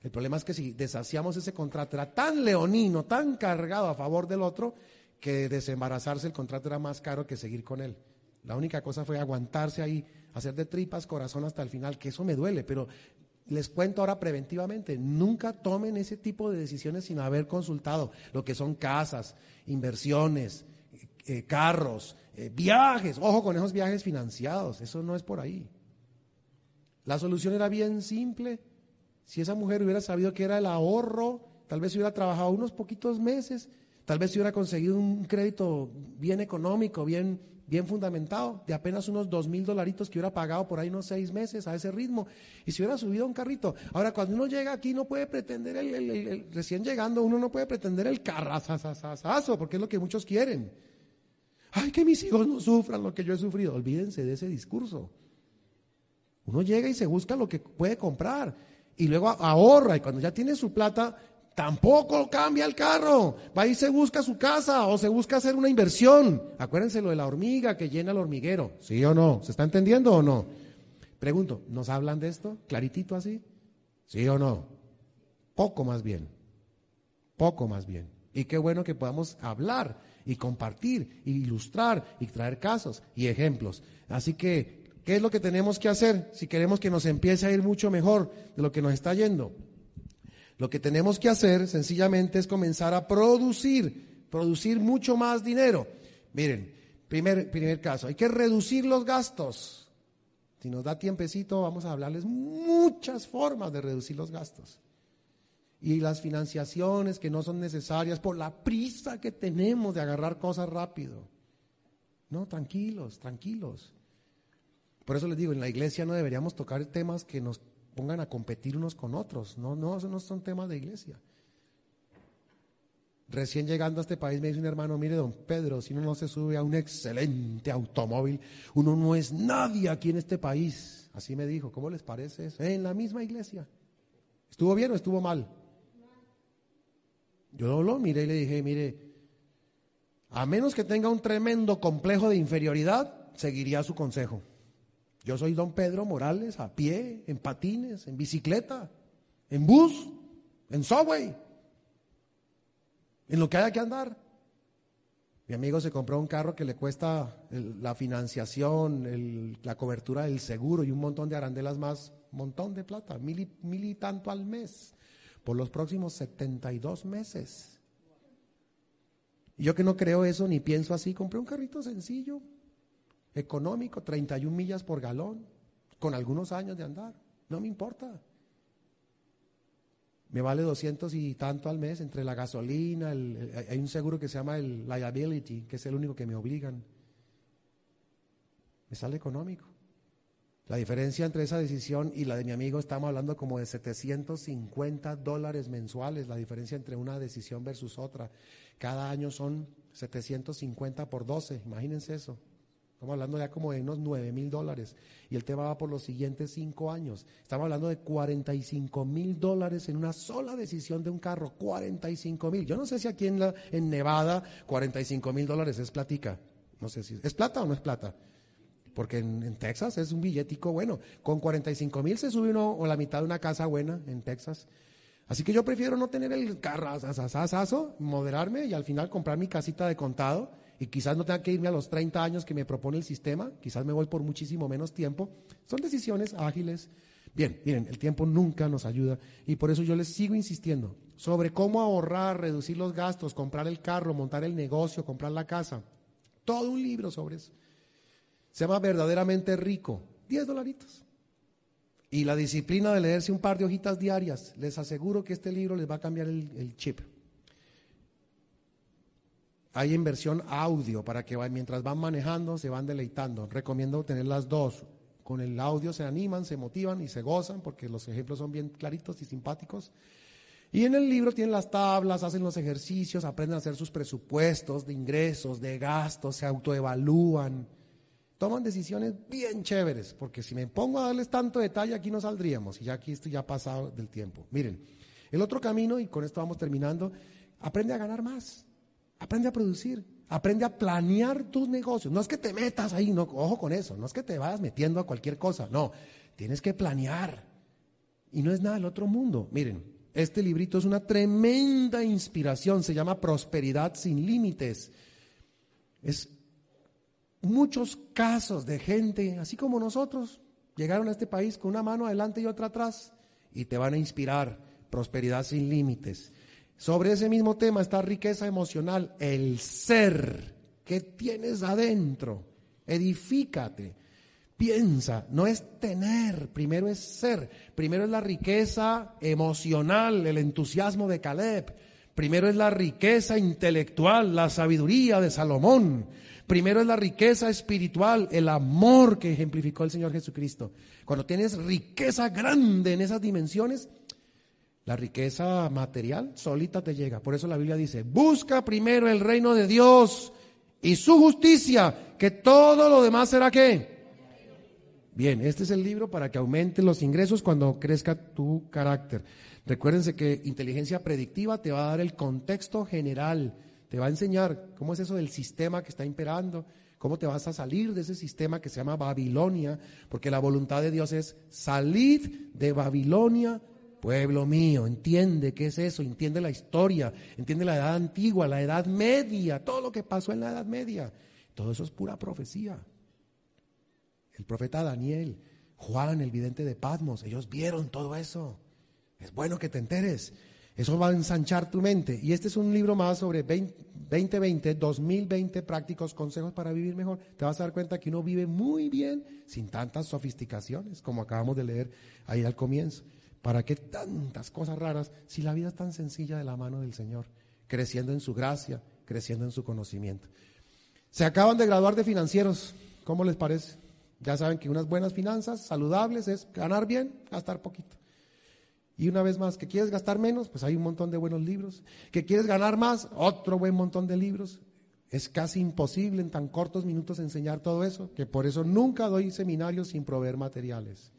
El problema es que si deshaciamos ese contrato, era tan leonino, tan cargado a favor del otro, que desembarazarse el contrato era más caro que seguir con él. La única cosa fue aguantarse ahí, hacer de tripas corazón hasta el final, que eso me duele, pero les cuento ahora preventivamente, nunca tomen ese tipo de decisiones sin haber consultado lo que son casas, inversiones, eh, carros, eh, viajes. Ojo con esos viajes financiados, eso no es por ahí. La solución era bien simple. Si esa mujer hubiera sabido que era el ahorro, tal vez hubiera trabajado unos poquitos meses, tal vez hubiera conseguido un crédito bien económico, bien, bien fundamentado, de apenas unos dos mil dolaritos que hubiera pagado por ahí unos seis meses a ese ritmo, y se hubiera subido a un carrito. Ahora, cuando uno llega aquí, no puede pretender, el, recién llegando, uno no puede pretender el carrazazazazo, porque es lo que muchos quieren. Ay, que mis hijos no sufran lo que yo he sufrido. Olvídense de ese discurso. Uno llega y se busca lo que puede comprar y luego ahorra y cuando ya tiene su plata, tampoco cambia el carro. Va y se busca su casa o se busca hacer una inversión. Acuérdense lo de la hormiga que llena el hormiguero. ¿Sí o no? ¿Se está entendiendo o no? Pregunto, ¿nos hablan de esto? ¿Claritito así? ¿Sí o no? Poco más bien. Poco más bien. Y qué bueno que podamos hablar y compartir, y ilustrar y traer casos y ejemplos. Así que ¿Qué es lo que tenemos que hacer si queremos que nos empiece a ir mucho mejor de lo que nos está yendo? Lo que tenemos que hacer sencillamente es comenzar a producir, producir mucho más dinero. Miren, primer, primer caso, hay que reducir los gastos. Si nos da tiempecito, vamos a hablarles muchas formas de reducir los gastos. Y las financiaciones que no son necesarias por la prisa que tenemos de agarrar cosas rápido. No, tranquilos, tranquilos. Por eso les digo, en la iglesia no deberíamos tocar temas que nos pongan a competir unos con otros. No, no, no son temas de iglesia. Recién llegando a este país me dice un hermano, mire don Pedro, si uno no se sube a un excelente automóvil, uno no es nadie aquí en este país. Así me dijo, ¿cómo les parece eso? En la misma iglesia. ¿Estuvo bien o estuvo mal? Yo lo miré y le dije, mire, a menos que tenga un tremendo complejo de inferioridad, seguiría su consejo. Yo soy don Pedro Morales a pie, en patines, en bicicleta, en bus, en subway, en lo que haya que andar. Mi amigo se compró un carro que le cuesta la financiación, la cobertura del seguro y un montón de arandelas más, montón de plata, mil y, mil y tanto al mes, por los próximos 72 meses. Y yo que no creo eso ni pienso así, compré un carrito sencillo, económico, 31 millas por galón, con algunos años de andar. No me importa. Me vale 200 y tanto al mes entre la gasolina, hay un seguro que se llama el liability, que es el único que me obligan. Me sale económico. La diferencia entre esa decisión y la de mi amigo, estamos hablando como de 750 dólares mensuales, la diferencia entre una decisión versus otra. Cada año son 750 por 12, imagínense eso. Estamos hablando ya como de unos 9 mil dólares. Y el tema va por los siguientes cinco años. Estamos hablando de 45 mil dólares en una sola decisión de un carro. 45 mil. Yo no sé si aquí en, la, en Nevada 45 mil dólares es platica. No sé si es plata o no es plata. Porque en, Texas es un billetico bueno. Con 45 mil se sube uno o la mitad de una casa buena en Texas. Así que yo prefiero no tener el carro, moderarme y al final comprar mi casita de contado y quizás no tenga que irme a los 30 años que me propone el sistema, quizás me voy por muchísimo menos tiempo. Son decisiones ágiles. Bien, miren, el tiempo nunca nos ayuda y por eso yo les sigo insistiendo sobre cómo ahorrar, reducir los gastos, comprar el carro, montar el negocio, comprar la casa. Todo un libro sobre eso. Se llama verdaderamente rico. 10 dolaritos. Y la disciplina de leerse un par de hojitas diarias. Les aseguro que este libro les va a cambiar el, el chip. Hay inversión audio para que mientras van manejando se van deleitando. Recomiendo tener las dos. Con el audio se animan, se motivan y se gozan porque los ejemplos son bien claritos y simpáticos. Y en el libro tienen las tablas, hacen los ejercicios, aprenden a hacer sus presupuestos de ingresos, de gastos, se autoevalúan. Toman decisiones bien chéveres, porque si me pongo a darles tanto detalle aquí no saldríamos, y ya aquí estoy ya pasado del tiempo. Miren, el otro camino, y con esto vamos terminando, aprende a ganar más. Aprende a producir, aprende a planear tus negocios. No es que te metas ahí, no, ojo con eso, no es que te vayas metiendo a cualquier cosa, no, tienes que planear. Y no es nada del otro mundo. Miren, este librito es una tremenda inspiración, se llama Prosperidad sin Límites. Es muchos casos de gente, así como nosotros, llegaron a este país con una mano adelante y otra atrás y te van a inspirar. Prosperidad sin límites. Sobre ese mismo tema está riqueza emocional, el ser que tienes adentro. Edifícate, piensa, no es tener, primero es ser, primero es la riqueza emocional, el entusiasmo de Caleb, primero es la riqueza intelectual, la sabiduría de Salomón, primero es la riqueza espiritual, el amor que ejemplificó el Señor Jesucristo. Cuando tienes riqueza grande en esas dimensiones, la riqueza material solita te llega. Por eso la Biblia dice, busca primero el reino de Dios y su justicia, que todo lo demás será qué. Bien, este es el libro para que aumenten los ingresos cuando crezca tu carácter. Recuérdense que inteligencia predictiva te va a dar el contexto general, te va a enseñar cómo es eso del sistema que está imperando, cómo te vas a salir de ese sistema que se llama Babilonia, porque la voluntad de Dios es salir de Babilonia Pueblo mío, entiende qué es eso, entiende la historia, entiende la edad antigua, la edad media, todo lo que pasó en la edad media. Todo eso es pura profecía. El profeta Daniel, Juan, el vidente de Patmos, ellos vieron todo eso. Es bueno que te enteres. Eso va a ensanchar tu mente. Y este es un libro más sobre 2020, 2020 prácticos consejos para vivir mejor. Te vas a dar cuenta que uno vive muy bien sin tantas sofisticaciones como acabamos de leer ahí al comienzo. ¿Para qué tantas cosas raras si la vida es tan sencilla de la mano del Señor? Creciendo en su gracia, creciendo en su conocimiento. Se acaban de graduar de financieros. ¿Cómo les parece? Ya saben que unas buenas finanzas saludables es ganar bien, gastar poquito. Y una vez más, que quieres gastar menos, pues hay un montón de buenos libros. Que quieres ganar más, otro buen montón de libros. Es casi imposible en tan cortos minutos enseñar todo eso, que por eso nunca doy seminarios sin proveer materiales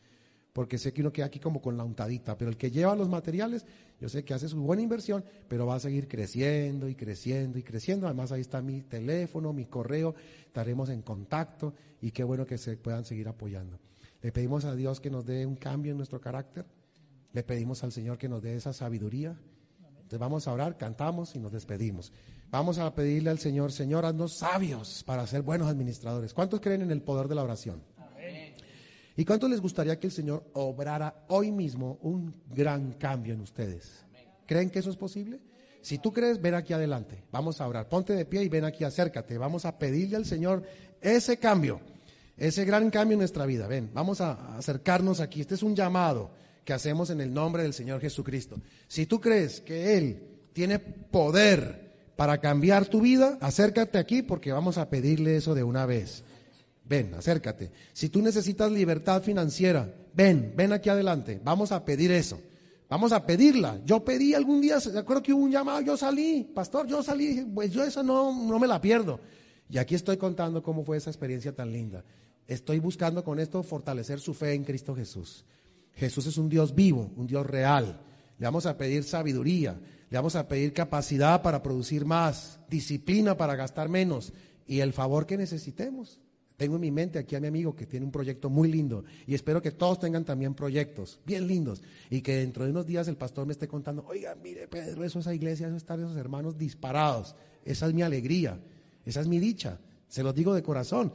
porque sé que uno queda aquí como con la untadita, pero el que lleva los materiales, yo sé que hace su buena inversión, pero va a seguir creciendo y creciendo y creciendo. Además ahí está mi teléfono, mi correo, estaremos en contacto y qué bueno que se puedan seguir apoyando. Le pedimos a Dios que nos dé un cambio en nuestro carácter, le pedimos al Señor que nos dé esa sabiduría. Entonces vamos a orar, cantamos y nos despedimos. Vamos a pedirle al Señor, Señor, haznos sabios para ser buenos administradores. ¿Cuántos creen en el poder de la oración? ¿Y cuánto les gustaría que el Señor obrara hoy mismo un gran cambio en ustedes? ¿Creen que eso es posible? Si tú crees, ven aquí adelante. Vamos a orar. Ponte de pie y ven aquí, acércate. Vamos a pedirle al Señor ese cambio, ese gran cambio en nuestra vida. Ven, vamos a acercarnos aquí. Este es un llamado que hacemos en el nombre del Señor Jesucristo. Si tú crees que Él tiene poder para cambiar tu vida, acércate aquí porque vamos a pedirle eso de una vez. Ven, acércate. Si tú necesitas libertad financiera, ven, ven aquí adelante. Vamos a pedir eso. Vamos a pedirla. Yo pedí algún día, acuerdo que hubo un llamado, yo salí, pastor, yo salí, pues yo eso no, no me la pierdo. Y aquí estoy contando cómo fue esa experiencia tan linda. Estoy buscando con esto fortalecer su fe en Cristo Jesús. Jesús es un Dios vivo, un Dios real. Le vamos a pedir sabiduría, le vamos a pedir capacidad para producir más, disciplina para gastar menos y el favor que necesitemos. Tengo en mi mente aquí a mi amigo que tiene un proyecto muy lindo y espero que todos tengan también proyectos bien lindos y que dentro de unos días el pastor me esté contando, oiga, mire Pedro, eso esa iglesia, eso están esos hermanos disparados. Esa es mi alegría, esa es mi dicha, se los digo de corazón.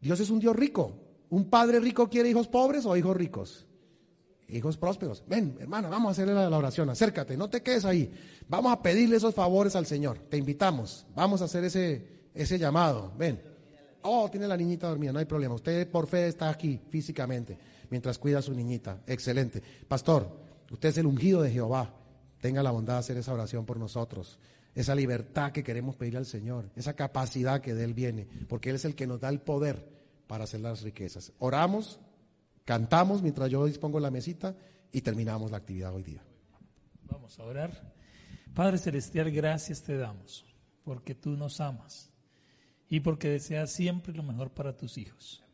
Dios es un Dios rico. ¿Un padre rico quiere hijos pobres o hijos ricos? Hijos prósperos. Ven, hermana, vamos a hacerle la, oración. Acércate, no te quedes ahí. Vamos a pedirle esos favores al Señor. Te invitamos. Vamos a hacer ese, ese llamado. Ven. Oh, tiene la niñita dormida, no hay problema. Usted por fe está aquí físicamente mientras cuida a su niñita. Excelente. Pastor, usted es el ungido de Jehová. Tenga la bondad de hacer esa oración por nosotros. Esa libertad que queremos pedir al Señor, esa capacidad que de Él viene, porque Él es el que nos da el poder para hacer las riquezas. Oramos, cantamos mientras yo dispongo la mesita y terminamos la actividad hoy día. Vamos a orar. Padre Celestial, gracias te damos, porque tú nos amas y porque deseas siempre lo mejor para tus hijos.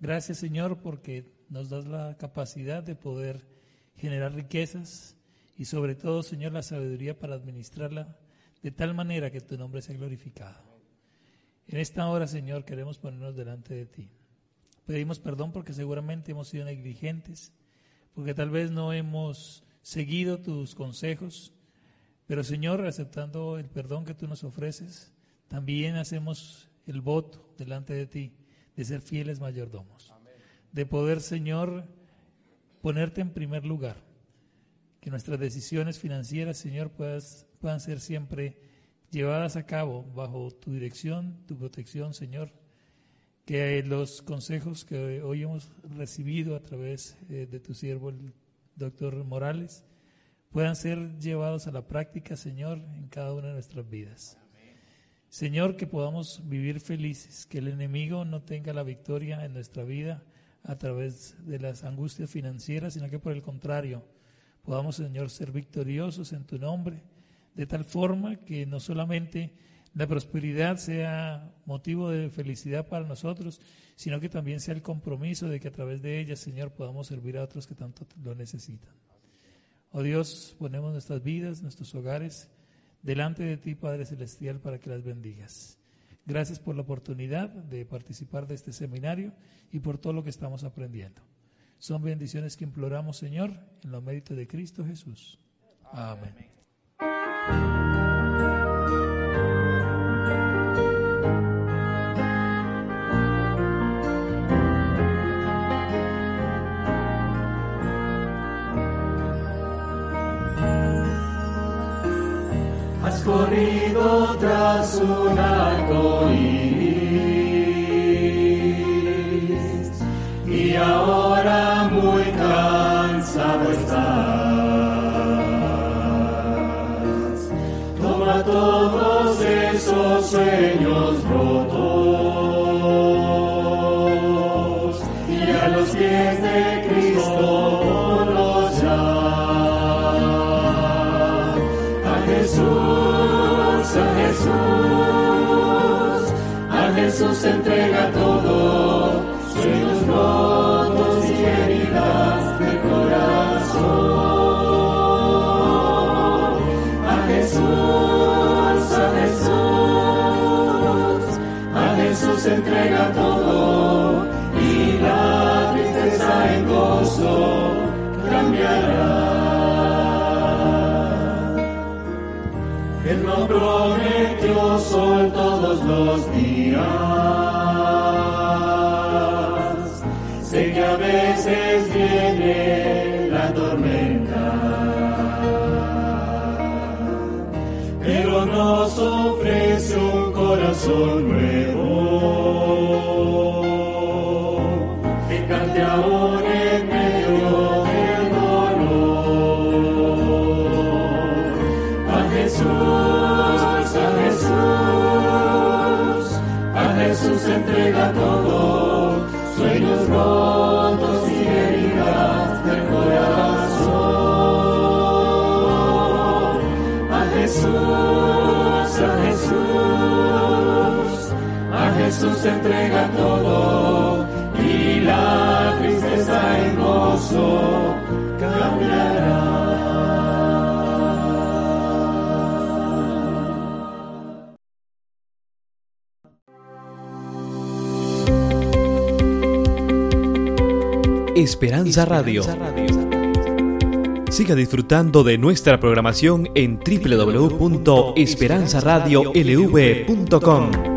Gracias Señor porque nos das la capacidad de poder generar riquezas y sobre todo Señor la sabiduría para administrarla de tal manera que tu nombre sea glorificado. En esta hora Señor queremos ponernos delante de ti. Pedimos perdón porque seguramente hemos sido negligentes, porque tal vez no hemos seguido tus consejos, pero Señor, aceptando el perdón que tú nos ofreces, también hacemos el voto delante de ti de ser fieles mayordomos, de poder, Señor, ponerte en primer lugar, que nuestras decisiones financieras, Señor, puedan ser siempre llevadas a cabo bajo tu dirección, tu protección, Señor, que los consejos que hoy hemos recibido a través eh, de tu siervo, el doctor Morales, puedan ser llevados a la práctica, Señor, en cada una de nuestras vidas. Señor, que podamos vivir felices, que el enemigo no tenga la victoria en nuestra vida a través de las angustias financieras, sino que por el contrario, podamos, Señor, ser victoriosos en tu nombre, de tal forma que no solamente la prosperidad sea motivo de felicidad para nosotros, sino que también sea el compromiso de que a través de ella, Señor, podamos servir a otros que tanto lo necesitan. Oh Dios, ponemos nuestras vidas, nuestros hogares, delante de ti, Padre Celestial, para que las bendigas. Gracias por la oportunidad de participar de este seminario y por todo lo que estamos aprendiendo. Son bendiciones que imploramos, Señor, en los méritos de Cristo Jesús. Amén. Corrido tras un arco y ahora muy cansado estás. Toma todos esos sueños Jesús entrega todo, sueños rotos y heridas de corazón. A Jesús, a Jesús, a Jesús entrega todo y la tristeza en gozo cambiará. Él no prometió sol todos los días. Sol nuevo. Cante ahora Jesús, entrega todo, sueños Jesús entrega todo y la tristeza en gozo cambiará. Esperanza Radio. Siga disfrutando de nuestra programación en www.esperanzaradiolv.com.